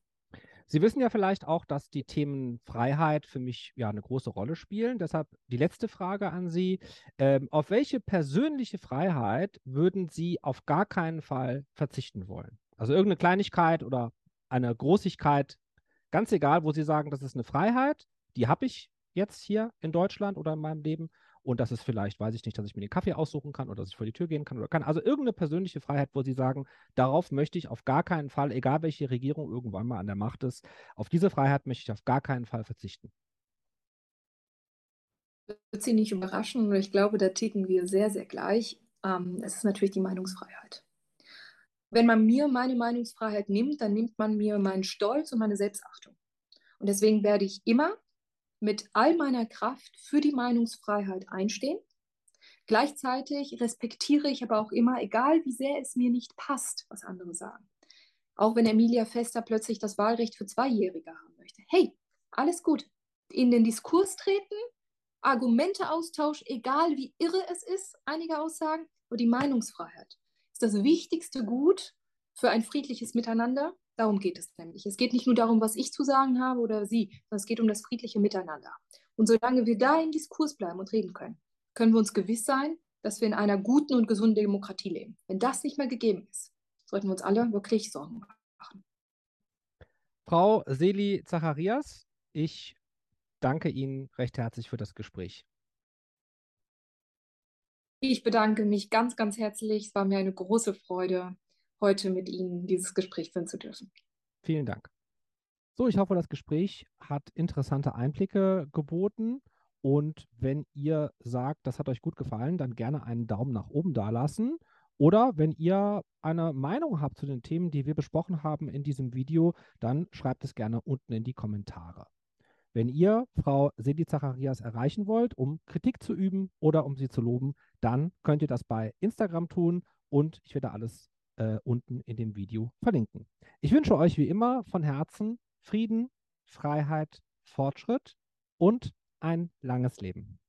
Sie wissen ja vielleicht auch, dass die Themen Freiheit für mich ja eine große Rolle spielen. Deshalb die letzte Frage an Sie. Ähm, auf welche persönliche Freiheit würden Sie auf gar keinen Fall verzichten wollen? Also irgendeine Kleinigkeit oder eine Großigkeit, ganz egal, wo Sie sagen, das ist eine Freiheit, die habe ich jetzt hier in Deutschland oder in meinem Leben und das ist vielleicht, weiß ich nicht, dass ich mir den Kaffee aussuchen kann oder dass ich vor die Tür gehen kann oder kann. Also irgendeine persönliche Freiheit, wo Sie sagen, darauf möchte ich auf gar keinen Fall, egal welche Regierung irgendwann mal an der Macht ist, auf diese Freiheit möchte ich auf gar keinen Fall verzichten. Wird Sie nicht überraschen, ich glaube, da ticken wir sehr, sehr gleich. Ähm, es ist natürlich die Meinungsfreiheit. Wenn man mir meine Meinungsfreiheit nimmt, dann nimmt man mir meinen Stolz und meine Selbstachtung. Und deswegen werde ich immer mit all meiner Kraft für die Meinungsfreiheit einstehen. Gleichzeitig respektiere ich aber auch immer, egal wie sehr es mir nicht passt, was andere sagen. Auch wenn Emilia Fester plötzlich das Wahlrecht für Zweijährige haben möchte. Hey, alles gut. In den Diskurs treten, Argumente austauschen, egal wie irre es ist, einige Aussagen, und die Meinungsfreiheit ist das wichtigste Gut für ein friedliches Miteinander Darum geht es nämlich. Es geht nicht nur darum, was ich zu sagen habe oder Sie, sondern es geht um das friedliche Miteinander. Und solange wir da im Diskurs bleiben und reden können, können wir uns gewiss sein, dass wir in einer guten und gesunden Demokratie leben. Wenn das nicht mehr gegeben ist, sollten wir uns alle wirklich Sorgen machen. Frau Seli Zacharias, ich danke Ihnen recht herzlich für das Gespräch. Ich bedanke mich ganz, ganz herzlich. Es war mir eine große Freude, heute mit Ihnen dieses Gespräch führen zu dürfen. Vielen Dank. So, ich hoffe, das Gespräch hat interessante Einblicke geboten. Und wenn ihr sagt, das hat euch gut gefallen, dann gerne einen Daumen nach oben dalassen. Oder wenn ihr eine Meinung habt zu den Themen, die wir besprochen haben in diesem Video, dann schreibt es gerne unten in die Kommentare. Wenn ihr Frau Sedi Zacharias erreichen wollt, um Kritik zu üben oder um sie zu loben, dann könnt ihr das bei Instagram tun und ich werde alles äh, unten in dem Video verlinken. Ich wünsche euch wie immer von Herzen Frieden, Freiheit, Fortschritt und ein langes Leben.